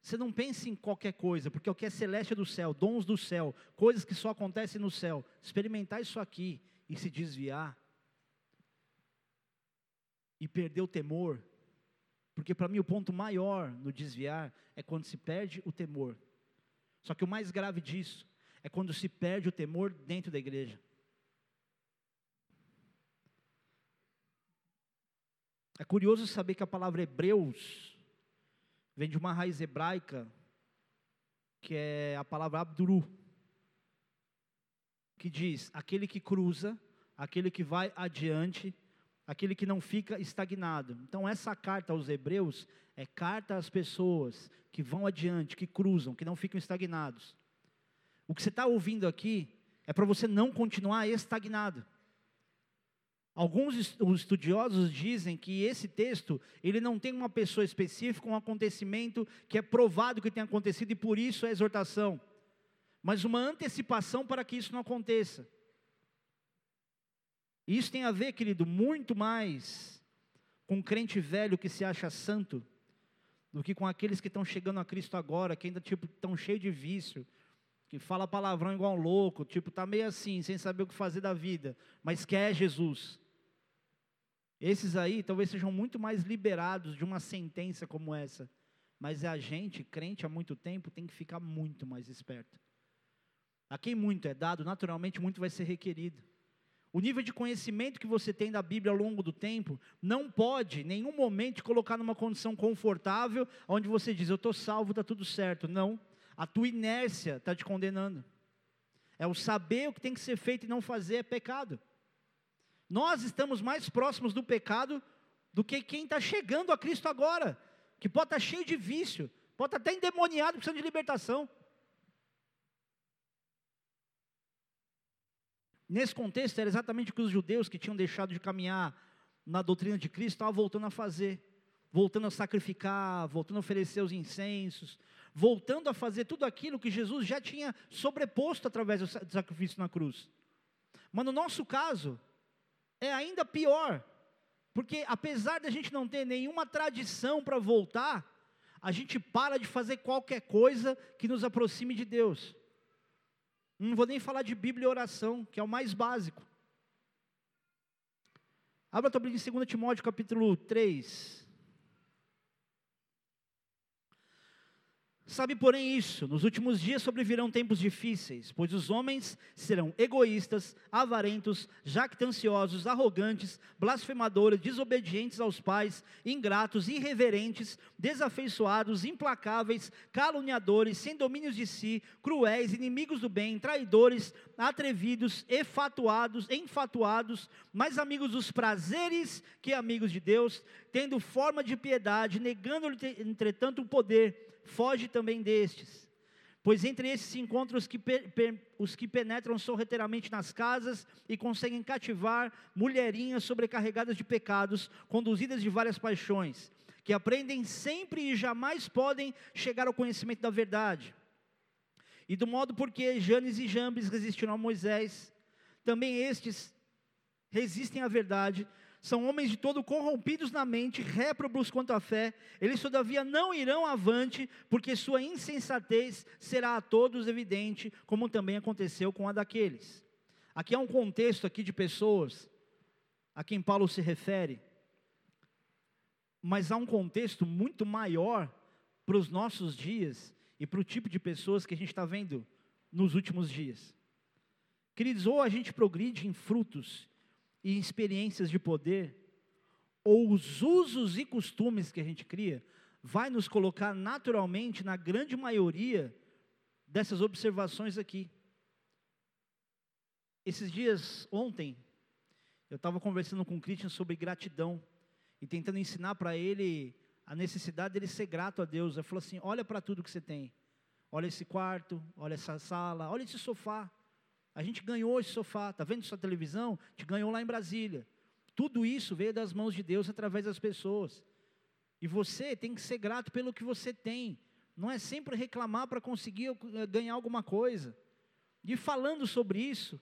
A: você não pense em qualquer coisa, porque o que é celeste é do céu, dons do céu, coisas que só acontecem no céu. Experimentar isso aqui e se desviar, e perder o temor, porque para mim o ponto maior no desviar é quando se perde o temor. Só que o mais grave disso é quando se perde o temor dentro da igreja. É curioso saber que a palavra Hebreus vem de uma raiz hebraica, que é a palavra Abduru, que diz: aquele que cruza, aquele que vai adiante, aquele que não fica estagnado. Então, essa carta aos Hebreus é carta às pessoas que vão adiante, que cruzam, que não ficam estagnados. O que você está ouvindo aqui é para você não continuar estagnado. Alguns estudiosos dizem que esse texto, ele não tem uma pessoa específica, um acontecimento que é provado que tem acontecido e por isso é exortação, mas uma antecipação para que isso não aconteça. Isso tem a ver, querido, muito mais com o crente velho que se acha santo, do que com aqueles que estão chegando a Cristo agora, que ainda tipo estão cheios de vício, que fala palavrão igual um louco, tipo tá meio assim, sem saber o que fazer da vida, mas quer Jesus. Esses aí talvez sejam muito mais liberados de uma sentença como essa, mas a gente, crente há muito tempo, tem que ficar muito mais esperto. A quem muito é dado, naturalmente muito vai ser requerido. O nível de conhecimento que você tem da Bíblia ao longo do tempo não pode, em nenhum momento, te colocar numa condição confortável, onde você diz, eu estou salvo, está tudo certo. Não, a tua inércia está te condenando. É o saber o que tem que ser feito e não fazer é pecado. Nós estamos mais próximos do pecado do que quem está chegando a Cristo agora, que pode estar tá cheio de vício, pode estar tá até endemoniado, precisando de libertação. Nesse contexto, era exatamente o que os judeus que tinham deixado de caminhar na doutrina de Cristo estavam voltando a fazer, voltando a sacrificar, voltando a oferecer os incensos, voltando a fazer tudo aquilo que Jesus já tinha sobreposto através do sacrifício na cruz. Mas no nosso caso, é ainda pior, porque apesar de a gente não ter nenhuma tradição para voltar, a gente para de fazer qualquer coisa que nos aproxime de Deus. Não vou nem falar de Bíblia e oração, que é o mais básico. Abra a tua Bíblia em 2 Timóteo capítulo 3. Sabe, porém, isso: nos últimos dias sobrevirão tempos difíceis, pois os homens serão egoístas, avarentos, jactanciosos, arrogantes, blasfemadores, desobedientes aos pais, ingratos, irreverentes, desafeiçoados, implacáveis, caluniadores, sem domínios de si, cruéis, inimigos do bem, traidores, atrevidos, efatuados, enfatuados, mais amigos dos prazeres que amigos de Deus, tendo forma de piedade, negando, entretanto, o poder foge também destes. Pois entre esses se encontram os que, os que penetram sorrateiramente nas casas e conseguem cativar mulherinhas sobrecarregadas de pecados, conduzidas de várias paixões, que aprendem sempre e jamais podem chegar ao conhecimento da verdade. E do modo porque Janes e Jambes resistiram a Moisés, também estes resistem à verdade, são homens de todo corrompidos na mente, réprobos quanto à fé, eles todavia não irão avante, porque sua insensatez será a todos evidente, como também aconteceu com a daqueles. Aqui há um contexto aqui de pessoas a quem Paulo se refere, mas há um contexto muito maior para os nossos dias e para o tipo de pessoas que a gente está vendo nos últimos dias. Queridos, ou a gente progride em frutos e experiências de poder, ou os usos e costumes que a gente cria, vai nos colocar naturalmente na grande maioria dessas observações aqui. Esses dias, ontem, eu estava conversando com o Christian sobre gratidão e tentando ensinar para ele a necessidade dele ser grato a Deus. Ele falou assim: olha para tudo que você tem. Olha esse quarto, olha essa sala, olha esse sofá. A gente ganhou esse sofá, está vendo sua televisão? Te ganhou lá em Brasília. Tudo isso veio das mãos de Deus através das pessoas. E você tem que ser grato pelo que você tem. Não é sempre reclamar para conseguir eh, ganhar alguma coisa. E falando sobre isso,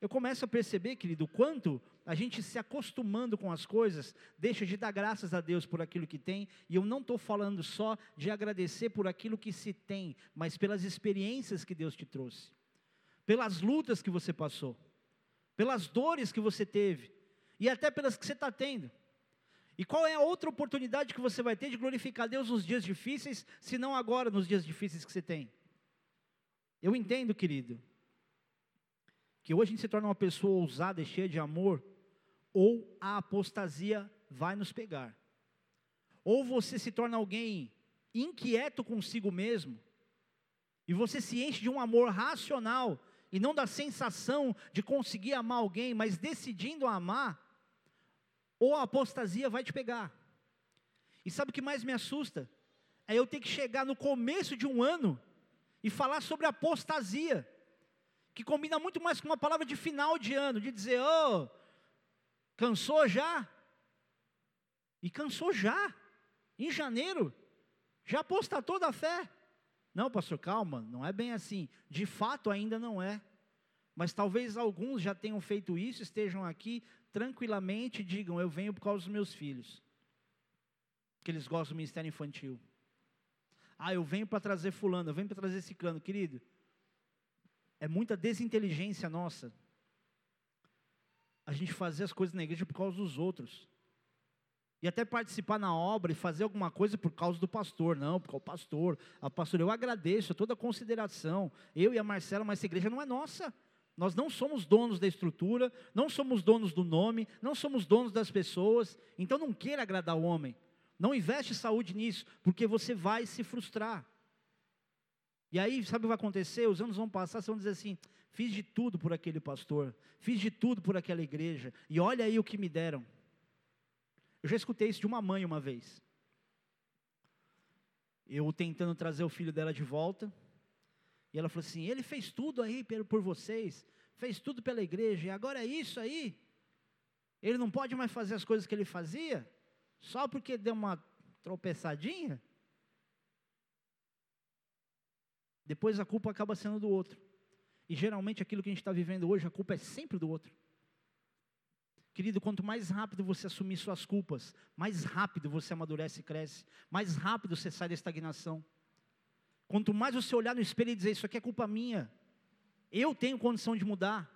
A: eu começo a perceber, querido, o quanto a gente se acostumando com as coisas, deixa de dar graças a Deus por aquilo que tem, e eu não estou falando só de agradecer por aquilo que se tem, mas pelas experiências que Deus te trouxe, pelas lutas que você passou, pelas dores que você teve, e até pelas que você está tendo. E qual é a outra oportunidade que você vai ter de glorificar Deus nos dias difíceis, se não agora nos dias difíceis que você tem? Eu entendo, querido, que ou a gente se torna uma pessoa ousada e cheia de amor, ou a apostasia vai nos pegar. Ou você se torna alguém inquieto consigo mesmo, e você se enche de um amor racional, e não da sensação de conseguir amar alguém, mas decidindo amar, ou a apostasia vai te pegar. E sabe o que mais me assusta? É eu ter que chegar no começo de um ano e falar sobre apostasia que combina muito mais com uma palavra de final de ano, de dizer, oh, cansou já? E cansou já, em janeiro, já apostatou da fé. Não, pastor, calma, não é bem assim. De fato, ainda não é. Mas talvez alguns já tenham feito isso, estejam aqui tranquilamente e digam: Eu venho por causa dos meus filhos, que eles gostam do ministério infantil. Ah, eu venho para trazer Fulano, eu venho para trazer Ciclano. Querido, é muita desinteligência nossa a gente fazer as coisas na igreja por causa dos outros. E até participar na obra e fazer alguma coisa por causa do pastor. Não, porque o pastor, a pastor, eu agradeço toda a consideração. Eu e a Marcela, mas essa igreja não é nossa. Nós não somos donos da estrutura, não somos donos do nome, não somos donos das pessoas. Então não queira agradar o homem. Não investe saúde nisso, porque você vai se frustrar. E aí, sabe o que vai acontecer? Os anos vão passar, você vai dizer assim: fiz de tudo por aquele pastor, fiz de tudo por aquela igreja, e olha aí o que me deram. Eu já escutei isso de uma mãe uma vez. Eu tentando trazer o filho dela de volta, e ela falou assim: ele fez tudo aí por vocês, fez tudo pela igreja, e agora é isso aí? Ele não pode mais fazer as coisas que ele fazia? Só porque deu uma tropeçadinha? Depois a culpa acaba sendo do outro. E geralmente aquilo que a gente está vivendo hoje, a culpa é sempre do outro. Querido, quanto mais rápido você assumir suas culpas, mais rápido você amadurece e cresce, mais rápido você sai da estagnação. Quanto mais você olhar no espelho e dizer, isso aqui é culpa minha, eu tenho condição de mudar.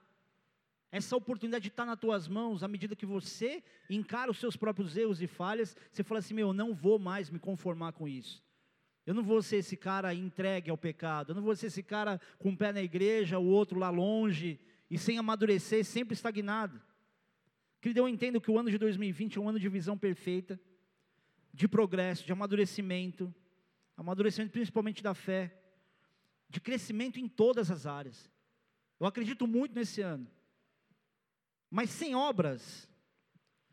A: Essa oportunidade está nas tuas mãos, à medida que você encara os seus próprios erros e falhas, você fala assim: meu, eu não vou mais me conformar com isso. Eu não vou ser esse cara entregue ao pecado. Eu não vou ser esse cara com um pé na igreja, o outro lá longe e sem amadurecer, sempre estagnado. Querido, eu entendo que o ano de 2020 é um ano de visão perfeita, de progresso, de amadurecimento, amadurecimento principalmente da fé, de crescimento em todas as áreas. Eu acredito muito nesse ano. Mas sem obras,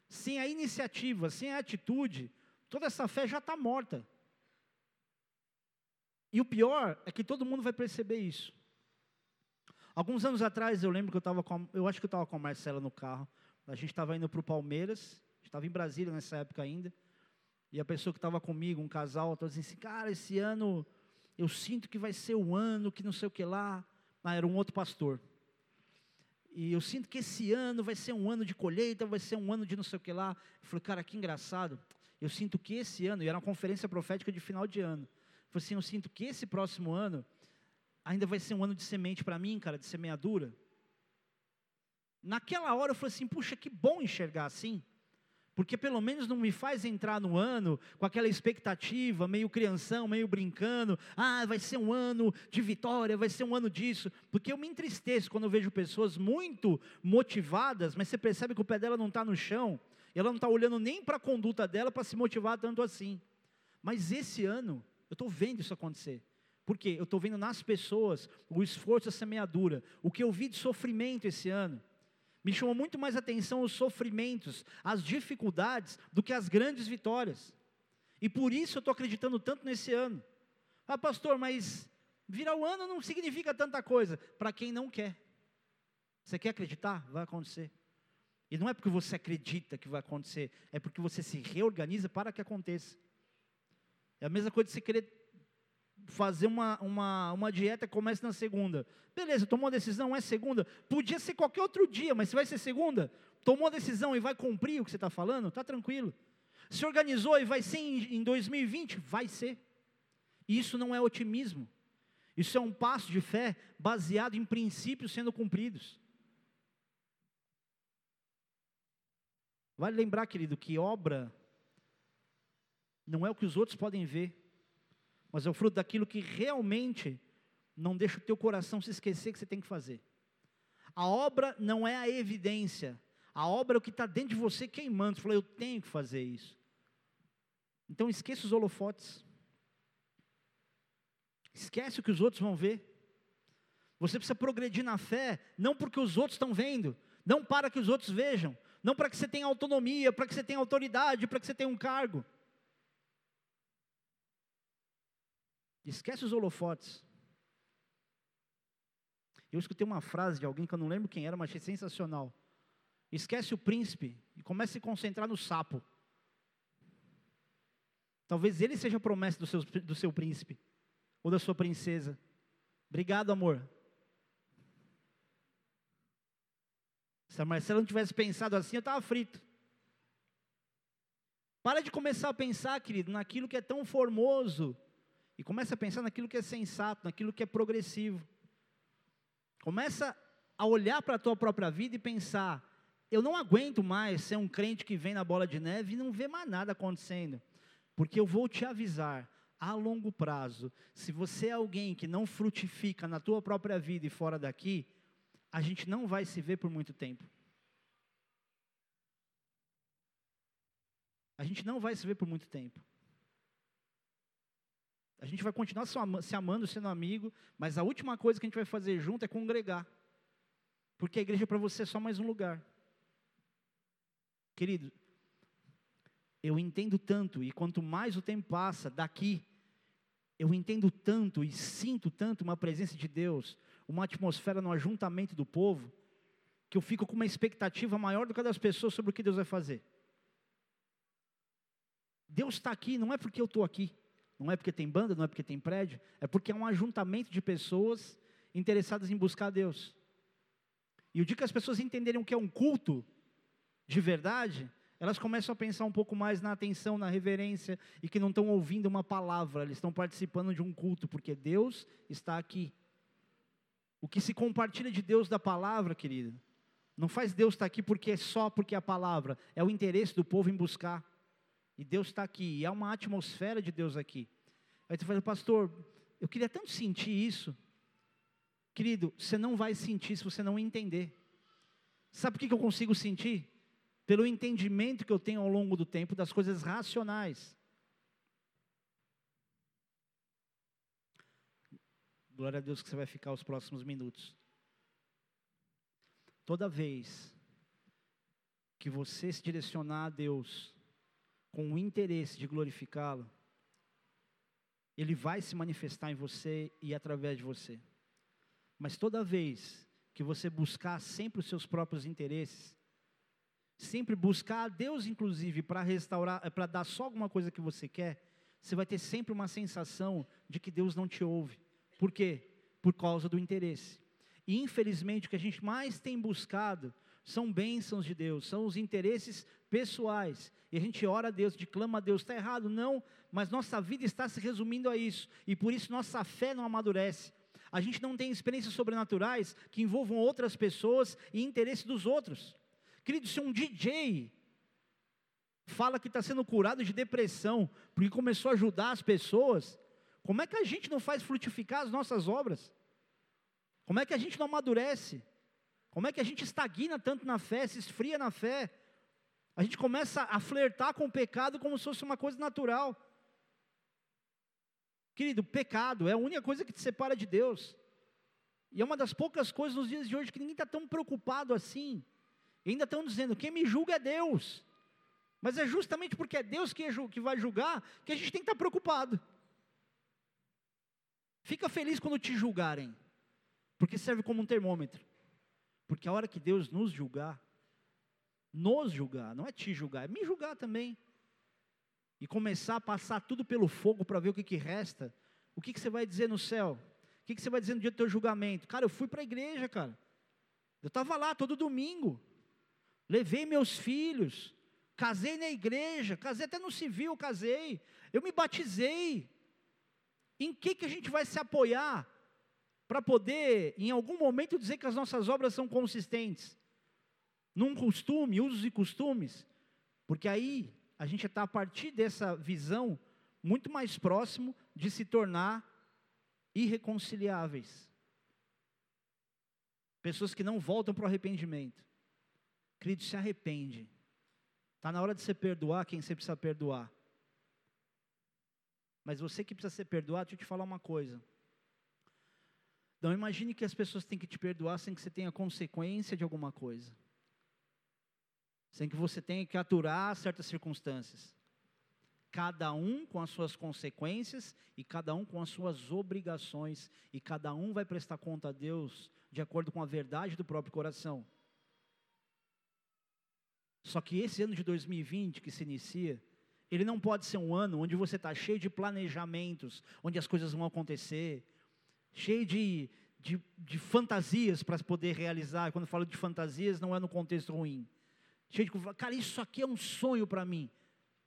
A: sem a iniciativa, sem a atitude, toda essa fé já está morta. E o pior é que todo mundo vai perceber isso. Alguns anos atrás, eu lembro que eu estava com, eu acho que eu estava com a Marcela no carro. A gente estava indo para o Palmeiras, estava em Brasília nessa época ainda. E a pessoa que estava comigo, um casal, estava dizendo assim, cara, esse ano eu sinto que vai ser o ano, que não sei o que lá. Ah, era um outro pastor. e eu sinto que esse ano vai ser um ano de colheita, vai ser um ano de não sei o que lá. Eu falei, cara, que engraçado. Eu sinto que esse ano, e era uma conferência profética de final de ano. Eu falei assim, eu sinto que esse próximo ano ainda vai ser um ano de semente para mim, cara, de semeadura. Naquela hora eu falei assim, puxa, que bom enxergar assim. Porque pelo menos não me faz entrar no ano com aquela expectativa, meio crianção, meio brincando. Ah, vai ser um ano de vitória, vai ser um ano disso. Porque eu me entristeço quando eu vejo pessoas muito motivadas, mas você percebe que o pé dela não está no chão, e ela não está olhando nem para a conduta dela para se motivar tanto assim. Mas esse ano, eu estou vendo isso acontecer. Por quê? Eu estou vendo nas pessoas o esforço, a semeadura. O que eu vi de sofrimento esse ano me chamou muito mais atenção os sofrimentos, as dificuldades, do que as grandes vitórias. E por isso eu estou acreditando tanto nesse ano. Ah, pastor, mas virar o ano não significa tanta coisa. Para quem não quer. Você quer acreditar? Vai acontecer. E não é porque você acredita que vai acontecer, é porque você se reorganiza para que aconteça. É a mesma coisa de você querer fazer uma, uma, uma dieta que comece na segunda. Beleza, tomou a decisão, é segunda. Podia ser qualquer outro dia, mas se vai ser segunda, tomou a decisão e vai cumprir o que você está falando, está tranquilo. Se organizou e vai ser em, em 2020, vai ser. E isso não é otimismo. Isso é um passo de fé baseado em princípios sendo cumpridos. Vale lembrar, querido, que obra não é o que os outros podem ver mas é o fruto daquilo que realmente não deixa o teu coração se esquecer que você tem que fazer. A obra não é a evidência, a obra é o que está dentro de você queimando. Você falou, eu tenho que fazer isso. Então esqueça os holofotes. Esquece o que os outros vão ver. Você precisa progredir na fé, não porque os outros estão vendo, não para que os outros vejam, não para que você tenha autonomia, para que você tenha autoridade, para que você tenha um cargo. Esquece os holofotes. Eu escutei uma frase de alguém que eu não lembro quem era, mas achei sensacional. Esquece o príncipe e comece a se concentrar no sapo. Talvez ele seja a promessa do seu, do seu príncipe ou da sua princesa. Obrigado, amor. Se a Marcela não tivesse pensado assim, eu estava frito. Para de começar a pensar, querido, naquilo que é tão formoso, e começa a pensar naquilo que é sensato, naquilo que é progressivo. Começa a olhar para a tua própria vida e pensar: eu não aguento mais ser um crente que vem na bola de neve e não vê mais nada acontecendo. Porque eu vou te avisar, a longo prazo, se você é alguém que não frutifica na tua própria vida e fora daqui, a gente não vai se ver por muito tempo. A gente não vai se ver por muito tempo. A gente vai continuar se amando, sendo amigo, mas a última coisa que a gente vai fazer junto é congregar. Porque a igreja para você é só mais um lugar. Querido, eu entendo tanto, e quanto mais o tempo passa daqui, eu entendo tanto e sinto tanto uma presença de Deus, uma atmosfera no ajuntamento do povo, que eu fico com uma expectativa maior do que a das pessoas sobre o que Deus vai fazer. Deus está aqui, não é porque eu estou aqui. Não é porque tem banda, não é porque tem prédio, é porque é um ajuntamento de pessoas interessadas em buscar Deus. E o dia que as pessoas entenderem o que é um culto de verdade, elas começam a pensar um pouco mais na atenção, na reverência, e que não estão ouvindo uma palavra, eles estão participando de um culto, porque Deus está aqui. O que se compartilha de Deus da palavra, querido, não faz Deus estar aqui porque é só porque é a palavra, é o interesse do povo em buscar. E Deus está aqui, e há uma atmosfera de Deus aqui. Aí você fala, pastor, eu queria tanto sentir isso. Querido, você não vai sentir se você não entender. Sabe por que eu consigo sentir? Pelo entendimento que eu tenho ao longo do tempo das coisas racionais. Glória a Deus que você vai ficar os próximos minutos. Toda vez que você se direcionar a Deus, com o interesse de glorificá-lo, ele vai se manifestar em você e através de você. Mas toda vez que você buscar sempre os seus próprios interesses, sempre buscar a Deus, inclusive, para restaurar, eh, para dar só alguma coisa que você quer, você vai ter sempre uma sensação de que Deus não te ouve. Por quê? Por causa do interesse. E infelizmente o que a gente mais tem buscado são bênçãos de Deus, são os interesses pessoais. E a gente ora a Deus, clama a Deus, está errado? Não, mas nossa vida está se resumindo a isso, e por isso nossa fé não amadurece. A gente não tem experiências sobrenaturais que envolvam outras pessoas e interesse dos outros. Querido, se um DJ fala que está sendo curado de depressão, porque começou a ajudar as pessoas, como é que a gente não faz frutificar as nossas obras? Como é que a gente não amadurece? Como é que a gente estagna tanto na fé, se esfria na fé? A gente começa a flertar com o pecado como se fosse uma coisa natural. Querido, pecado é a única coisa que te separa de Deus. E é uma das poucas coisas nos dias de hoje que ninguém está tão preocupado assim. E ainda estão dizendo: quem me julga é Deus. Mas é justamente porque é Deus que, é, vai julgar que a gente tem que estar tá preocupado. Fica feliz quando te julgarem, porque serve como um termômetro. Porque a hora que Deus nos julgar, nos julgar, não é te julgar, é me julgar também. E começar a passar tudo pelo fogo para ver o que, que resta, o que, que você vai dizer no céu? O que, que você vai dizer no dia do teu julgamento? Cara, eu fui para a igreja, cara. Eu estava lá todo domingo. Levei meus filhos. Casei na igreja. Casei até no civil, casei. Eu me batizei. Em que, que a gente vai se apoiar para poder, em algum momento, dizer que as nossas obras são consistentes? Num costume, usos e costumes? Porque aí a gente está a partir dessa visão muito mais próximo de se tornar irreconciliáveis. Pessoas que não voltam para o arrependimento. Querido, se arrepende. Está na hora de você perdoar quem você precisa perdoar. Mas você que precisa ser perdoado, deixa eu te falar uma coisa. Não imagine que as pessoas têm que te perdoar sem que você tenha consequência de alguma coisa. Sem que você tenha que aturar certas circunstâncias. Cada um com as suas consequências e cada um com as suas obrigações. E cada um vai prestar conta a Deus de acordo com a verdade do próprio coração. Só que esse ano de 2020 que se inicia, ele não pode ser um ano onde você está cheio de planejamentos, onde as coisas vão acontecer, cheio de, de, de fantasias para poder realizar. Quando eu falo de fantasias, não é no contexto ruim. De, cara, isso aqui é um sonho para mim.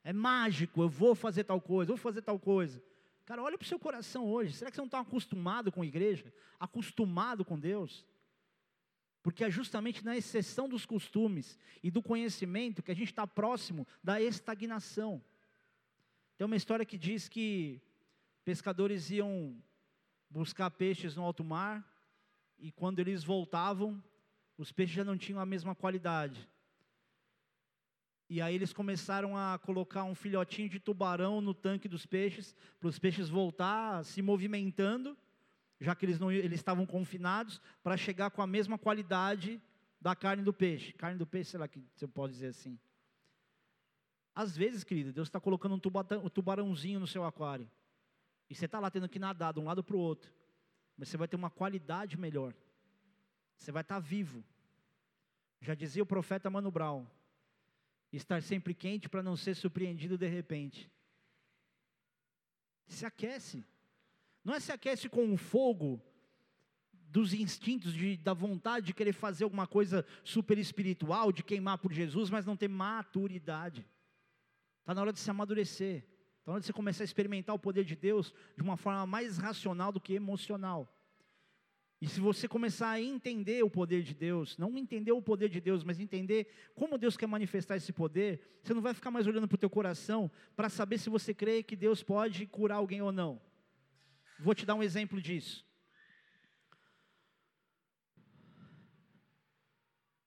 A: É mágico, eu vou fazer tal coisa, vou fazer tal coisa. Cara, olha para o seu coração hoje. Será que você não está acostumado com a igreja? Acostumado com Deus? Porque é justamente na exceção dos costumes e do conhecimento que a gente está próximo da estagnação. Tem uma história que diz que pescadores iam buscar peixes no alto mar e quando eles voltavam, os peixes já não tinham a mesma qualidade. E aí eles começaram a colocar um filhotinho de tubarão no tanque dos peixes, para os peixes voltar se movimentando, já que eles, não, eles estavam confinados, para chegar com a mesma qualidade da carne do peixe. Carne do peixe, sei lá que você pode dizer assim. Às vezes, querido, Deus está colocando um, um tubarãozinho no seu aquário. E você está lá tendo que nadar de um lado para o outro. Mas você vai ter uma qualidade melhor. Você vai estar tá vivo. Já dizia o profeta Mano Brown: estar sempre quente para não ser surpreendido de repente. Se aquece. Não é se aquece com o fogo dos instintos, de, da vontade de querer fazer alguma coisa super espiritual, de queimar por Jesus, mas não ter maturidade. Está na hora de se amadurecer. Está na hora de você começar a experimentar o poder de Deus de uma forma mais racional do que emocional. E se você começar a entender o poder de Deus, não entender o poder de Deus, mas entender como Deus quer manifestar esse poder, você não vai ficar mais olhando para o teu coração para saber se você crê que Deus pode curar alguém ou não. Vou te dar um exemplo disso.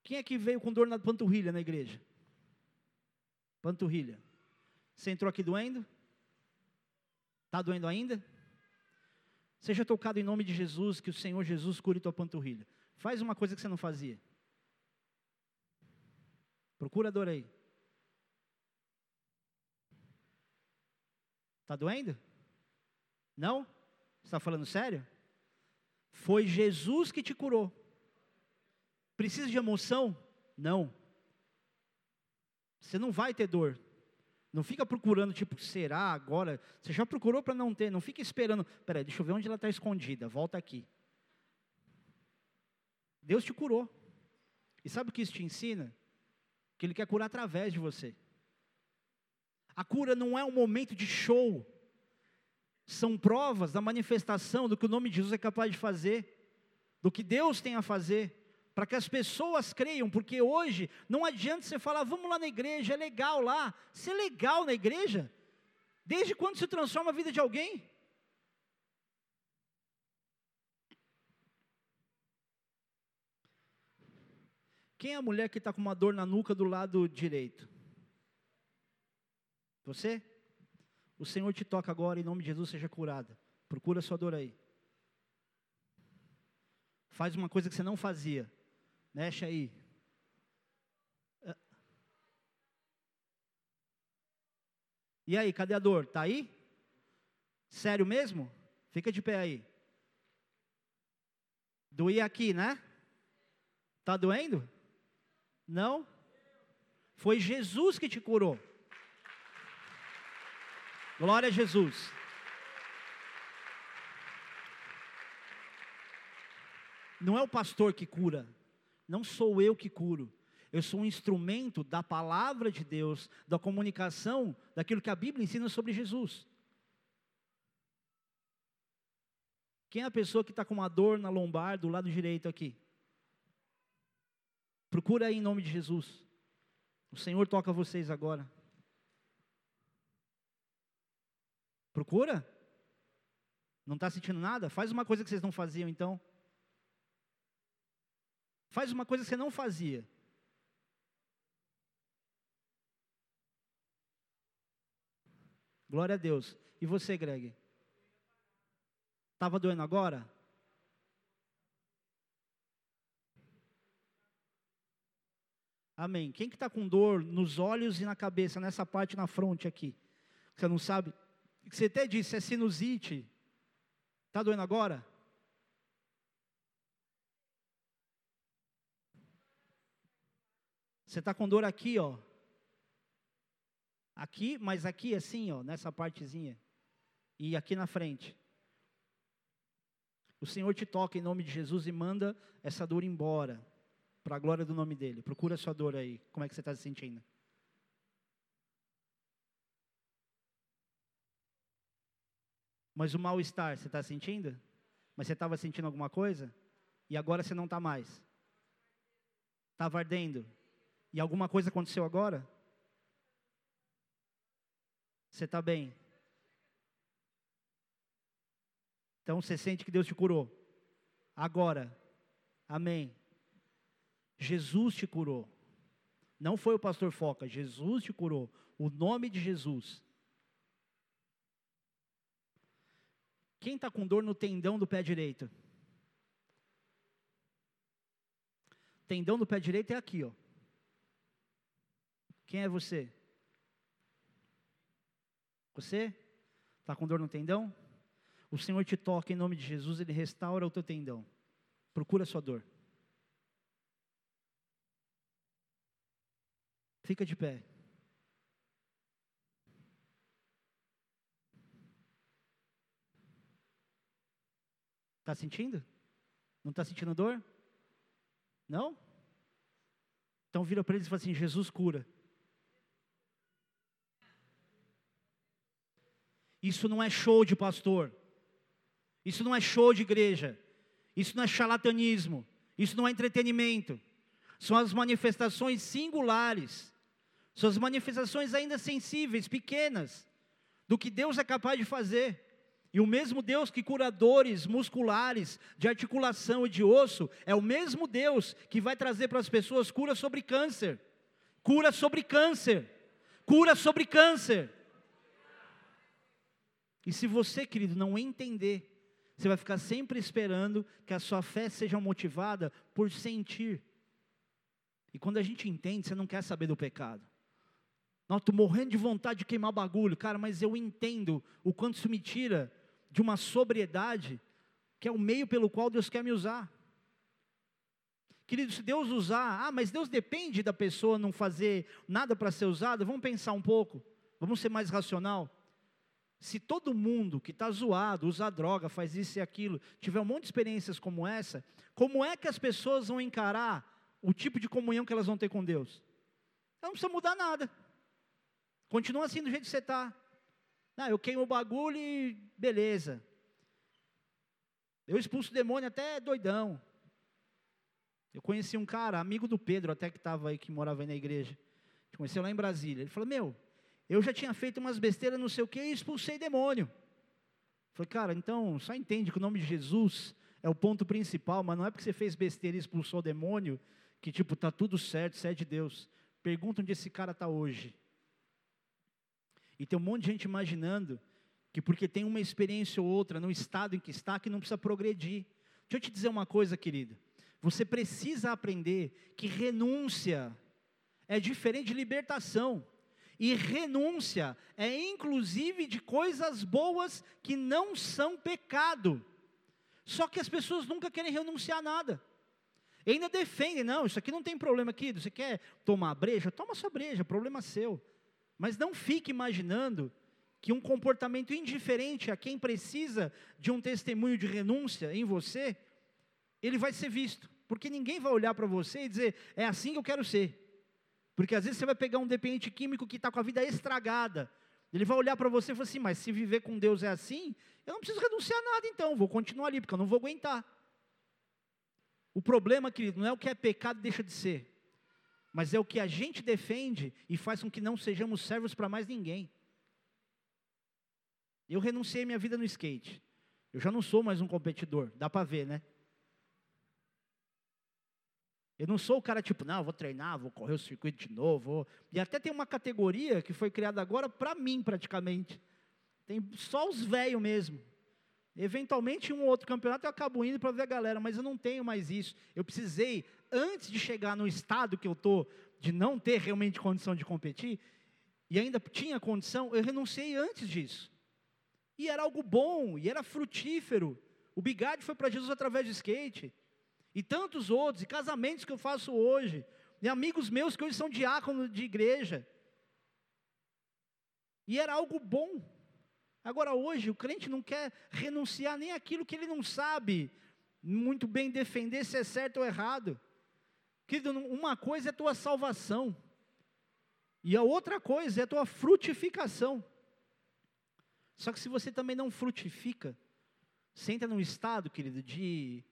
A: Quem é que veio com dor na panturrilha na igreja? Panturrilha. Você entrou aqui doendo? Está doendo ainda? Seja tocado em nome de Jesus, que o Senhor Jesus cure tua panturrilha. Faz uma coisa que você não fazia. Procura dor aí. Está doendo? Não? Está falando sério? Foi Jesus que te curou. Precisa de emoção? Não. Você não vai ter dor. Não fica procurando, tipo, será agora? Você já procurou para não ter, não fica esperando. Peraí, deixa eu ver onde ela está escondida, volta aqui. Deus te curou. E sabe o que isso te ensina? Que Ele quer curar através de você. A cura não é um momento de show, são provas da manifestação do que o nome de Jesus é capaz de fazer, do que Deus tem a fazer, para que as pessoas creiam, porque hoje não adianta você falar, vamos lá na igreja, é legal lá. Ser legal na igreja? Desde quando se transforma a vida de alguém? Quem é a mulher que está com uma dor na nuca do lado direito? Você? O Senhor te toca agora, em nome de Jesus, seja curada. Procura a sua dor aí. Faz uma coisa que você não fazia. Mexe aí. Ah. E aí, cadê a dor? Tá aí? Sério mesmo? Fica de pé aí. Doía aqui, né? Tá doendo? Não? Foi Jesus que te curou. Glória a Jesus. Não é o pastor que cura, não sou eu que curo. Eu sou um instrumento da palavra de Deus, da comunicação, daquilo que a Bíblia ensina sobre Jesus. Quem é a pessoa que está com uma dor na lombar do lado direito aqui? Procura aí em nome de Jesus. O Senhor toca vocês agora. Procura? Não está sentindo nada? Faz uma coisa que vocês não faziam então. Faz uma coisa que você não fazia. Glória a Deus. E você, Greg? Estava doendo agora? Amém. Quem que está com dor nos olhos e na cabeça, nessa parte na fronte aqui? Você não sabe? Você até disse, é sinusite. Está doendo agora? Você está com dor aqui, ó. Aqui, mas aqui assim, ó, nessa partezinha. E aqui na frente. O Senhor te toca em nome de Jesus e manda essa dor embora para a glória do nome dele. Procura a sua dor aí. Como é que você está se sentindo? Mas o mal-estar, você está sentindo? Mas você estava sentindo alguma coisa? E agora você não está mais? Estava ardendo? E alguma coisa aconteceu agora? Você está bem? Então você sente que Deus te curou. Agora. Amém. Jesus te curou. Não foi o pastor Foca, Jesus te curou. O nome de Jesus. Quem está com dor no tendão do pé direito? Tendão do pé direito é aqui, ó. Quem é você? Você? Está com dor no tendão? O Senhor te toca em nome de Jesus, Ele restaura o teu tendão. Procura a sua dor. Fica de pé. Está sentindo? Não está sentindo dor? Não? Então vira para eles e fala assim: Jesus cura. Isso não é show de pastor. Isso não é show de igreja. Isso não é charlatanismo. Isso não é entretenimento. São as manifestações singulares suas manifestações ainda sensíveis, pequenas, do que Deus é capaz de fazer. E o mesmo Deus que cura dores musculares, de articulação e de osso, é o mesmo Deus que vai trazer para as pessoas cura sobre câncer. Cura sobre câncer. Cura sobre câncer. E se você, querido, não entender, você vai ficar sempre esperando que a sua fé seja motivada por sentir. E quando a gente entende, você não quer saber do pecado. Não, estou morrendo de vontade de queimar bagulho, cara, mas eu entendo o quanto isso me tira de uma sobriedade, que é o meio pelo qual Deus quer me usar. Querido, se Deus usar, ah, mas Deus depende da pessoa não fazer nada para ser usada, vamos pensar um pouco, vamos ser mais racional. Se todo mundo que está zoado, usa droga, faz isso e aquilo, tiver um monte de experiências como essa, como é que as pessoas vão encarar o tipo de comunhão que elas vão ter com Deus? Não precisa mudar nada. Continua assim do jeito que você está. Ah, eu queimo o bagulho e beleza. Eu expulso o demônio até doidão. Eu conheci um cara, amigo do Pedro, até que estava aí, que morava aí na igreja. Conheceu lá em Brasília. Ele falou: Meu, eu já tinha feito umas besteiras, não sei o que, e expulsei demônio. Falei, cara, então só entende que o nome de Jesus é o ponto principal, mas não é porque você fez besteira e expulsou o demônio que, tipo, tá tudo certo, você é de Deus. Pergunta onde esse cara está hoje. E tem um monte de gente imaginando que porque tem uma experiência ou outra no estado em que está, que não precisa progredir. Deixa eu te dizer uma coisa, querido. Você precisa aprender que renúncia é diferente de libertação. E renúncia é inclusive de coisas boas que não são pecado. Só que as pessoas nunca querem renunciar a nada. E ainda defendem, não, isso aqui não tem problema aqui. Você quer tomar breja? Toma sua breja, problema seu. Mas não fique imaginando que um comportamento indiferente a quem precisa de um testemunho de renúncia em você, ele vai ser visto. Porque ninguém vai olhar para você e dizer, é assim que eu quero ser. Porque às vezes você vai pegar um dependente químico que está com a vida estragada. Ele vai olhar para você e falar assim, mas se viver com Deus é assim, eu não preciso renunciar a nada então, vou continuar ali, porque eu não vou aguentar. O problema, querido, não é o que é pecado deixa de ser, mas é o que a gente defende e faz com que não sejamos servos para mais ninguém. Eu renunciei minha vida no skate. Eu já não sou mais um competidor, dá para ver, né? Eu não sou o cara tipo, não, vou treinar, vou correr o circuito de novo. Vou... E até tem uma categoria que foi criada agora para mim, praticamente. Tem só os velhos mesmo. Eventualmente, um ou outro campeonato eu acabo indo para ver a galera, mas eu não tenho mais isso. Eu precisei, antes de chegar no estado que eu estou, de não ter realmente condição de competir, e ainda tinha condição, eu renunciei antes disso. E era algo bom, e era frutífero. O bigode foi para Jesus através de skate. E tantos outros, e casamentos que eu faço hoje, e amigos meus que hoje são diáconos de igreja. E era algo bom. Agora, hoje, o crente não quer renunciar nem aquilo que ele não sabe muito bem defender se é certo ou errado. Querido, uma coisa é tua salvação, e a outra coisa é tua frutificação. Só que se você também não frutifica, você entra num estado, querido, de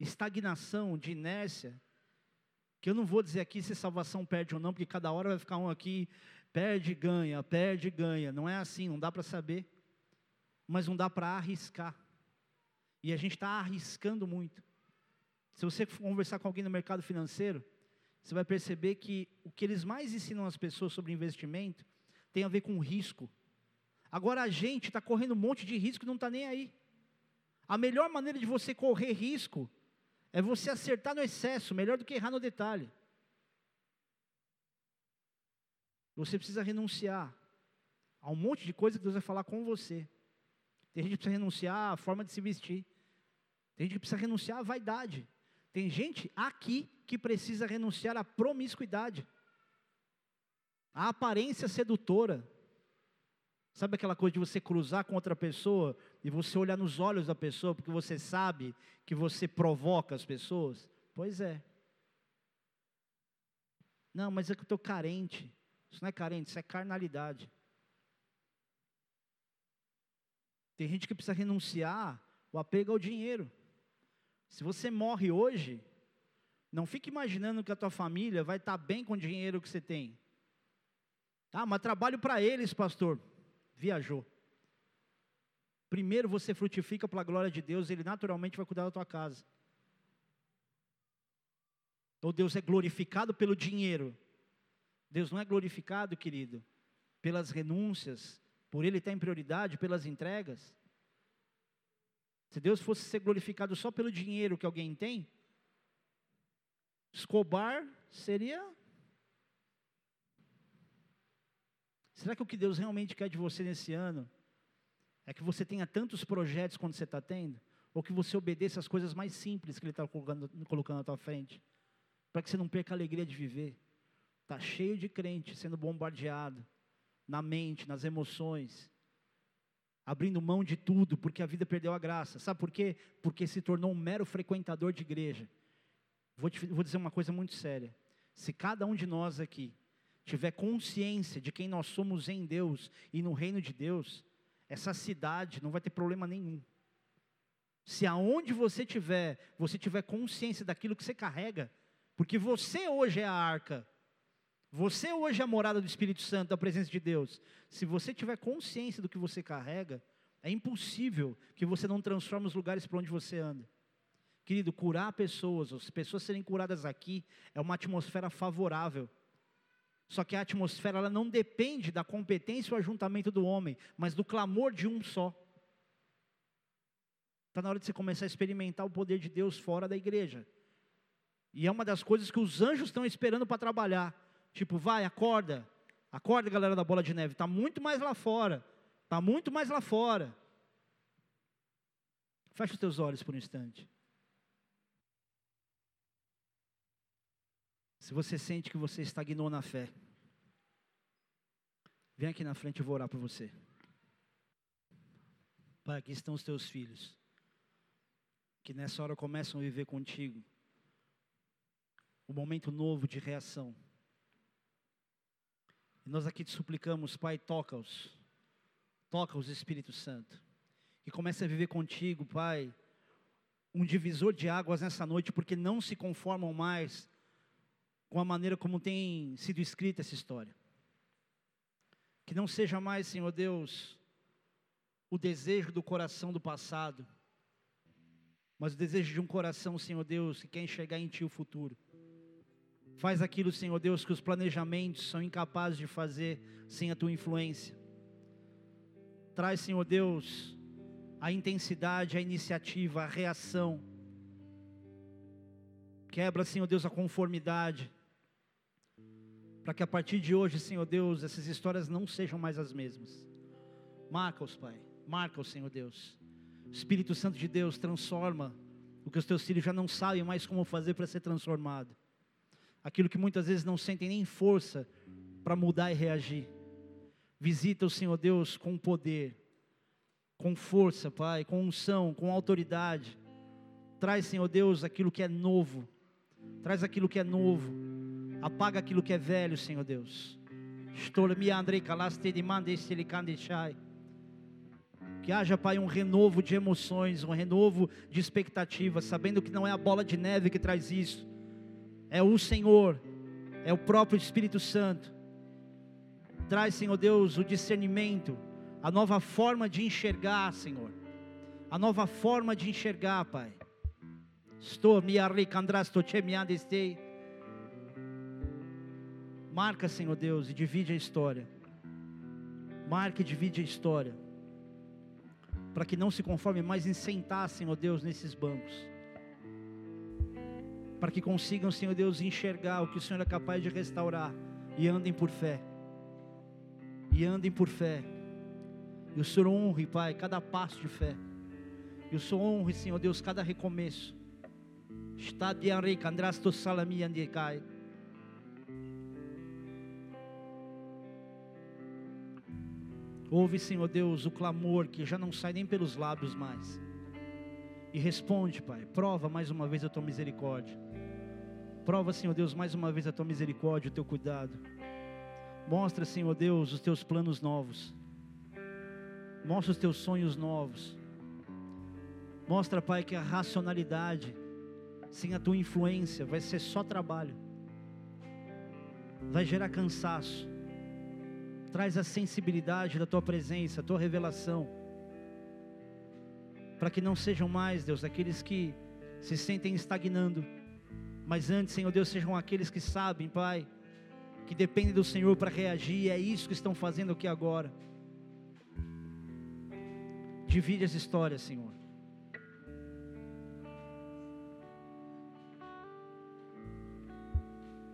A: estagnação, de inércia, que eu não vou dizer aqui se salvação perde ou não, porque cada hora vai ficar um aqui, perde, ganha, perde, ganha. Não é assim, não dá para saber. Mas não dá para arriscar. E a gente está arriscando muito. Se você conversar com alguém no mercado financeiro, você vai perceber que o que eles mais ensinam às pessoas sobre investimento tem a ver com risco. Agora a gente está correndo um monte de risco e não está nem aí. A melhor maneira de você correr risco é você acertar no excesso, melhor do que errar no detalhe. Você precisa renunciar a um monte de coisa que Deus vai falar com você. Tem gente que precisa renunciar à forma de se vestir. Tem gente que precisa renunciar à vaidade. Tem gente aqui que precisa renunciar à promiscuidade, à aparência sedutora. Sabe aquela coisa de você cruzar com outra pessoa e você olhar nos olhos da pessoa porque você sabe que você provoca as pessoas? Pois é. Não, mas é que eu estou carente. Isso não é carente, isso é carnalidade. Tem gente que precisa renunciar o apego ao dinheiro. Se você morre hoje, não fique imaginando que a tua família vai estar bem com o dinheiro que você tem. Ah, mas trabalho para eles, pastor viajou. Primeiro você frutifica pela glória de Deus, Ele naturalmente vai cuidar da tua casa. Então Deus é glorificado pelo dinheiro. Deus não é glorificado, querido, pelas renúncias, por Ele estar em prioridade, pelas entregas. Se Deus fosse ser glorificado só pelo dinheiro que alguém tem, Escobar seria Será que o que Deus realmente quer de você nesse ano é que você tenha tantos projetos quanto você está tendo? Ou que você obedeça as coisas mais simples que Ele está colocando, colocando na tua frente? Para que você não perca a alegria de viver. Está cheio de crente sendo bombardeado, na mente, nas emoções, abrindo mão de tudo, porque a vida perdeu a graça. Sabe por quê? Porque se tornou um mero frequentador de igreja. Vou, te, vou dizer uma coisa muito séria. Se cada um de nós aqui tiver consciência de quem nós somos em Deus e no reino de Deus, essa cidade não vai ter problema nenhum. Se aonde você tiver, você tiver consciência daquilo que você carrega, porque você hoje é a arca, você hoje é a morada do Espírito Santo, da presença de Deus. Se você tiver consciência do que você carrega, é impossível que você não transforme os lugares por onde você anda. Querido, curar pessoas, as pessoas serem curadas aqui, é uma atmosfera favorável. Só que a atmosfera ela não depende da competência ou ajuntamento do homem, mas do clamor de um só. Está na hora de você começar a experimentar o poder de Deus fora da igreja. E é uma das coisas que os anjos estão esperando para trabalhar. Tipo, vai, acorda. Acorda, galera da bola de neve. Está muito mais lá fora. Está muito mais lá fora. Fecha os teus olhos por um instante. Se você sente que você estagnou na fé, vem aqui na frente eu vou orar por você. Pai, aqui estão os teus filhos, que nessa hora começam a viver contigo um momento novo de reação. E nós aqui te suplicamos, Pai, toca-os. Toca-os, Espírito Santo. Que comece a viver contigo, Pai, um divisor de águas nessa noite, porque não se conformam mais com a maneira como tem sido escrita essa história. Que não seja mais, Senhor Deus, o desejo do coração do passado, mas o desejo de um coração, Senhor Deus, que quer enxergar em Ti o futuro. Faz aquilo, Senhor Deus, que os planejamentos são incapazes de fazer sem a tua influência. Traz, Senhor Deus, a intensidade, a iniciativa, a reação. Quebra, Senhor Deus, a conformidade. Para que a partir de hoje, Senhor Deus, essas histórias não sejam mais as mesmas. Marca-os, Pai. Marca-os, Senhor Deus. Espírito Santo de Deus, transforma o que os teus filhos já não sabem mais como fazer para ser transformado aquilo que muitas vezes não sentem nem força para mudar e reagir. Visita o Senhor Deus com poder, com força, Pai, com unção, com autoridade. Traz, Senhor Deus, aquilo que é novo. Traz aquilo que é novo. Apaga aquilo que é velho, Senhor Deus. Que haja, Pai, um renovo de emoções, um renovo de expectativas, sabendo que não é a bola de neve que traz isso, é o Senhor, é o próprio Espírito Santo. Traz, Senhor Deus, o discernimento, a nova forma de enxergar, Senhor. A nova forma de enxergar, Pai. Estou me arrecandrasto che Marca, Senhor Deus, e divide a história. Marca e divide a história. Para que não se conforme mais em sentar, Senhor Deus, nesses bancos para que consigam, Senhor Deus, enxergar o que o Senhor é capaz de restaurar e andem por fé. E andem por fé. E o Senhor honre, Pai, cada passo de fé. E o Senhor honre, Senhor Deus, cada recomeço. Está de Henrique Andrasto Salami Andicai. Ouve, Senhor Deus, o clamor que já não sai nem pelos lábios mais. E responde, Pai. Prova mais uma vez a tua misericórdia. Prova, Senhor Deus, mais uma vez a tua misericórdia, o teu cuidado. Mostra, Senhor Deus, os teus planos novos. Mostra os teus sonhos novos. Mostra, Pai, que a racionalidade, sem a tua influência, vai ser só trabalho. Vai gerar cansaço. Traz a sensibilidade da tua presença, a tua revelação. Para que não sejam mais, Deus, aqueles que se sentem estagnando mas antes, Senhor Deus, sejam aqueles que sabem, Pai, que dependem do Senhor para reagir, e é isso que estão fazendo aqui agora. Divide as histórias, Senhor.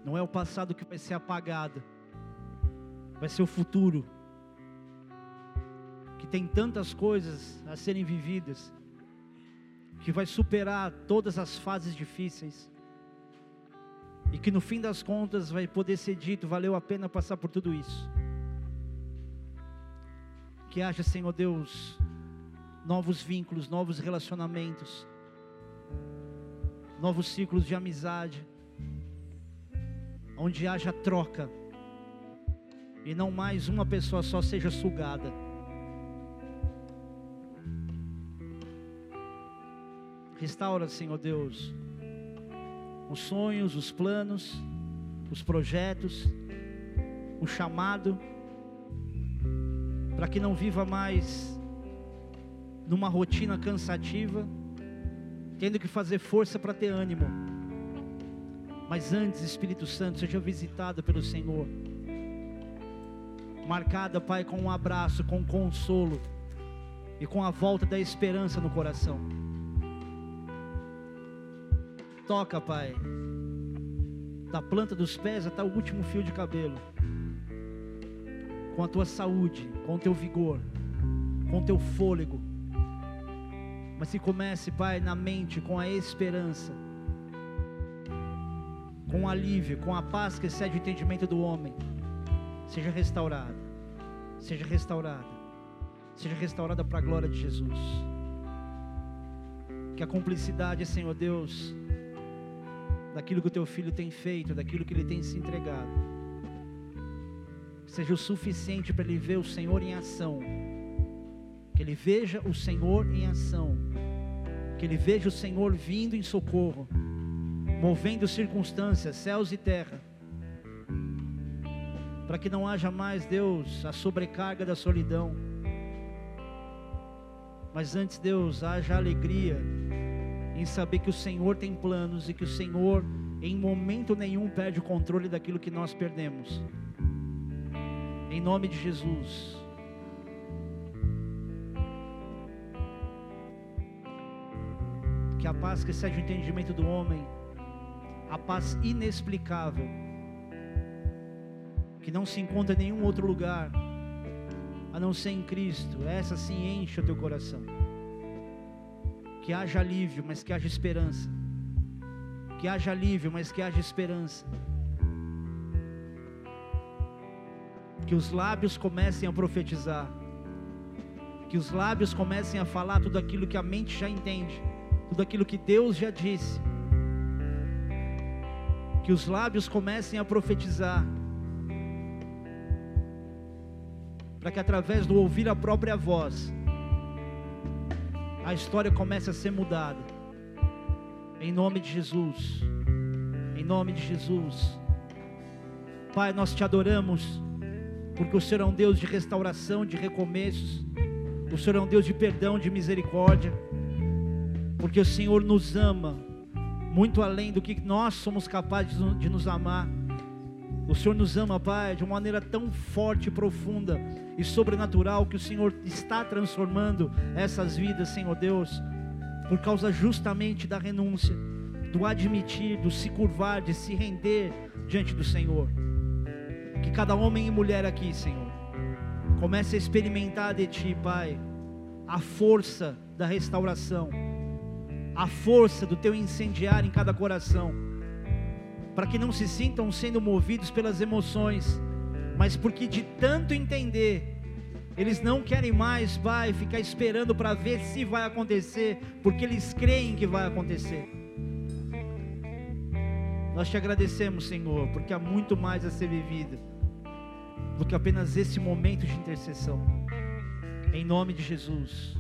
A: Não é o passado que vai ser apagado, vai ser o futuro, que tem tantas coisas a serem vividas, que vai superar todas as fases difíceis e que no fim das contas vai poder ser dito: valeu a pena passar por tudo isso. Que haja, Senhor Deus, novos vínculos, novos relacionamentos, novos ciclos de amizade, onde haja troca e não mais uma pessoa só seja sugada. Restaura, Senhor Deus, os sonhos, os planos, os projetos, o chamado, para que não viva mais numa rotina cansativa, tendo que fazer força para ter ânimo. Mas antes, Espírito Santo, seja visitado pelo Senhor, marcada, Pai, com um abraço, com um consolo e com a volta da esperança no coração. Toca, Pai, da planta dos pés até o último fio de cabelo, com a tua saúde, com o teu vigor, com o teu fôlego. Mas que comece, Pai, na mente com a esperança, com o alívio, com a paz que excede o entendimento do homem, seja restaurada, seja restaurada, seja restaurada para a glória de Jesus. Que a cumplicidade, Senhor Deus, daquilo que o teu filho tem feito, daquilo que ele tem se entregado, seja o suficiente para ele ver o Senhor em ação, que ele veja o Senhor em ação, que ele veja o Senhor vindo em socorro, movendo circunstâncias, céus e terra, para que não haja mais, Deus, a sobrecarga da solidão, mas antes, Deus, haja alegria em saber que o Senhor tem planos e que o Senhor, em momento nenhum, perde o controle daquilo que nós perdemos. Em nome de Jesus. Que a paz que excede o entendimento do homem, a paz inexplicável, que não se encontra em nenhum outro lugar, a não ser em Cristo, essa sim enche o teu coração que haja alívio, mas que haja esperança. Que haja alívio, mas que haja esperança. Que os lábios comecem a profetizar. Que os lábios comecem a falar tudo aquilo que a mente já entende, tudo aquilo que Deus já disse. Que os lábios comecem a profetizar. Para que através do ouvir a própria voz, a história começa a ser mudada. Em nome de Jesus. Em nome de Jesus. Pai, nós te adoramos, porque o Senhor é um Deus de restauração, de recomeços. O Senhor é um Deus de perdão, de misericórdia. Porque o Senhor nos ama muito além do que nós somos capazes de nos amar. O Senhor nos ama, Pai, de uma maneira tão forte, profunda e sobrenatural que o Senhor está transformando essas vidas, Senhor Deus, por causa justamente da renúncia, do admitir, do se curvar, de se render diante do Senhor. Que cada homem e mulher aqui, Senhor, comece a experimentar de Ti, Pai, a força da restauração, a força do Teu incendiar em cada coração para que não se sintam sendo movidos pelas emoções, mas porque de tanto entender, eles não querem mais, Pai, ficar esperando para ver se vai acontecer, porque eles creem que vai acontecer. Nós te agradecemos, Senhor, porque há muito mais a ser vivido do que apenas esse momento de intercessão. Em nome de Jesus.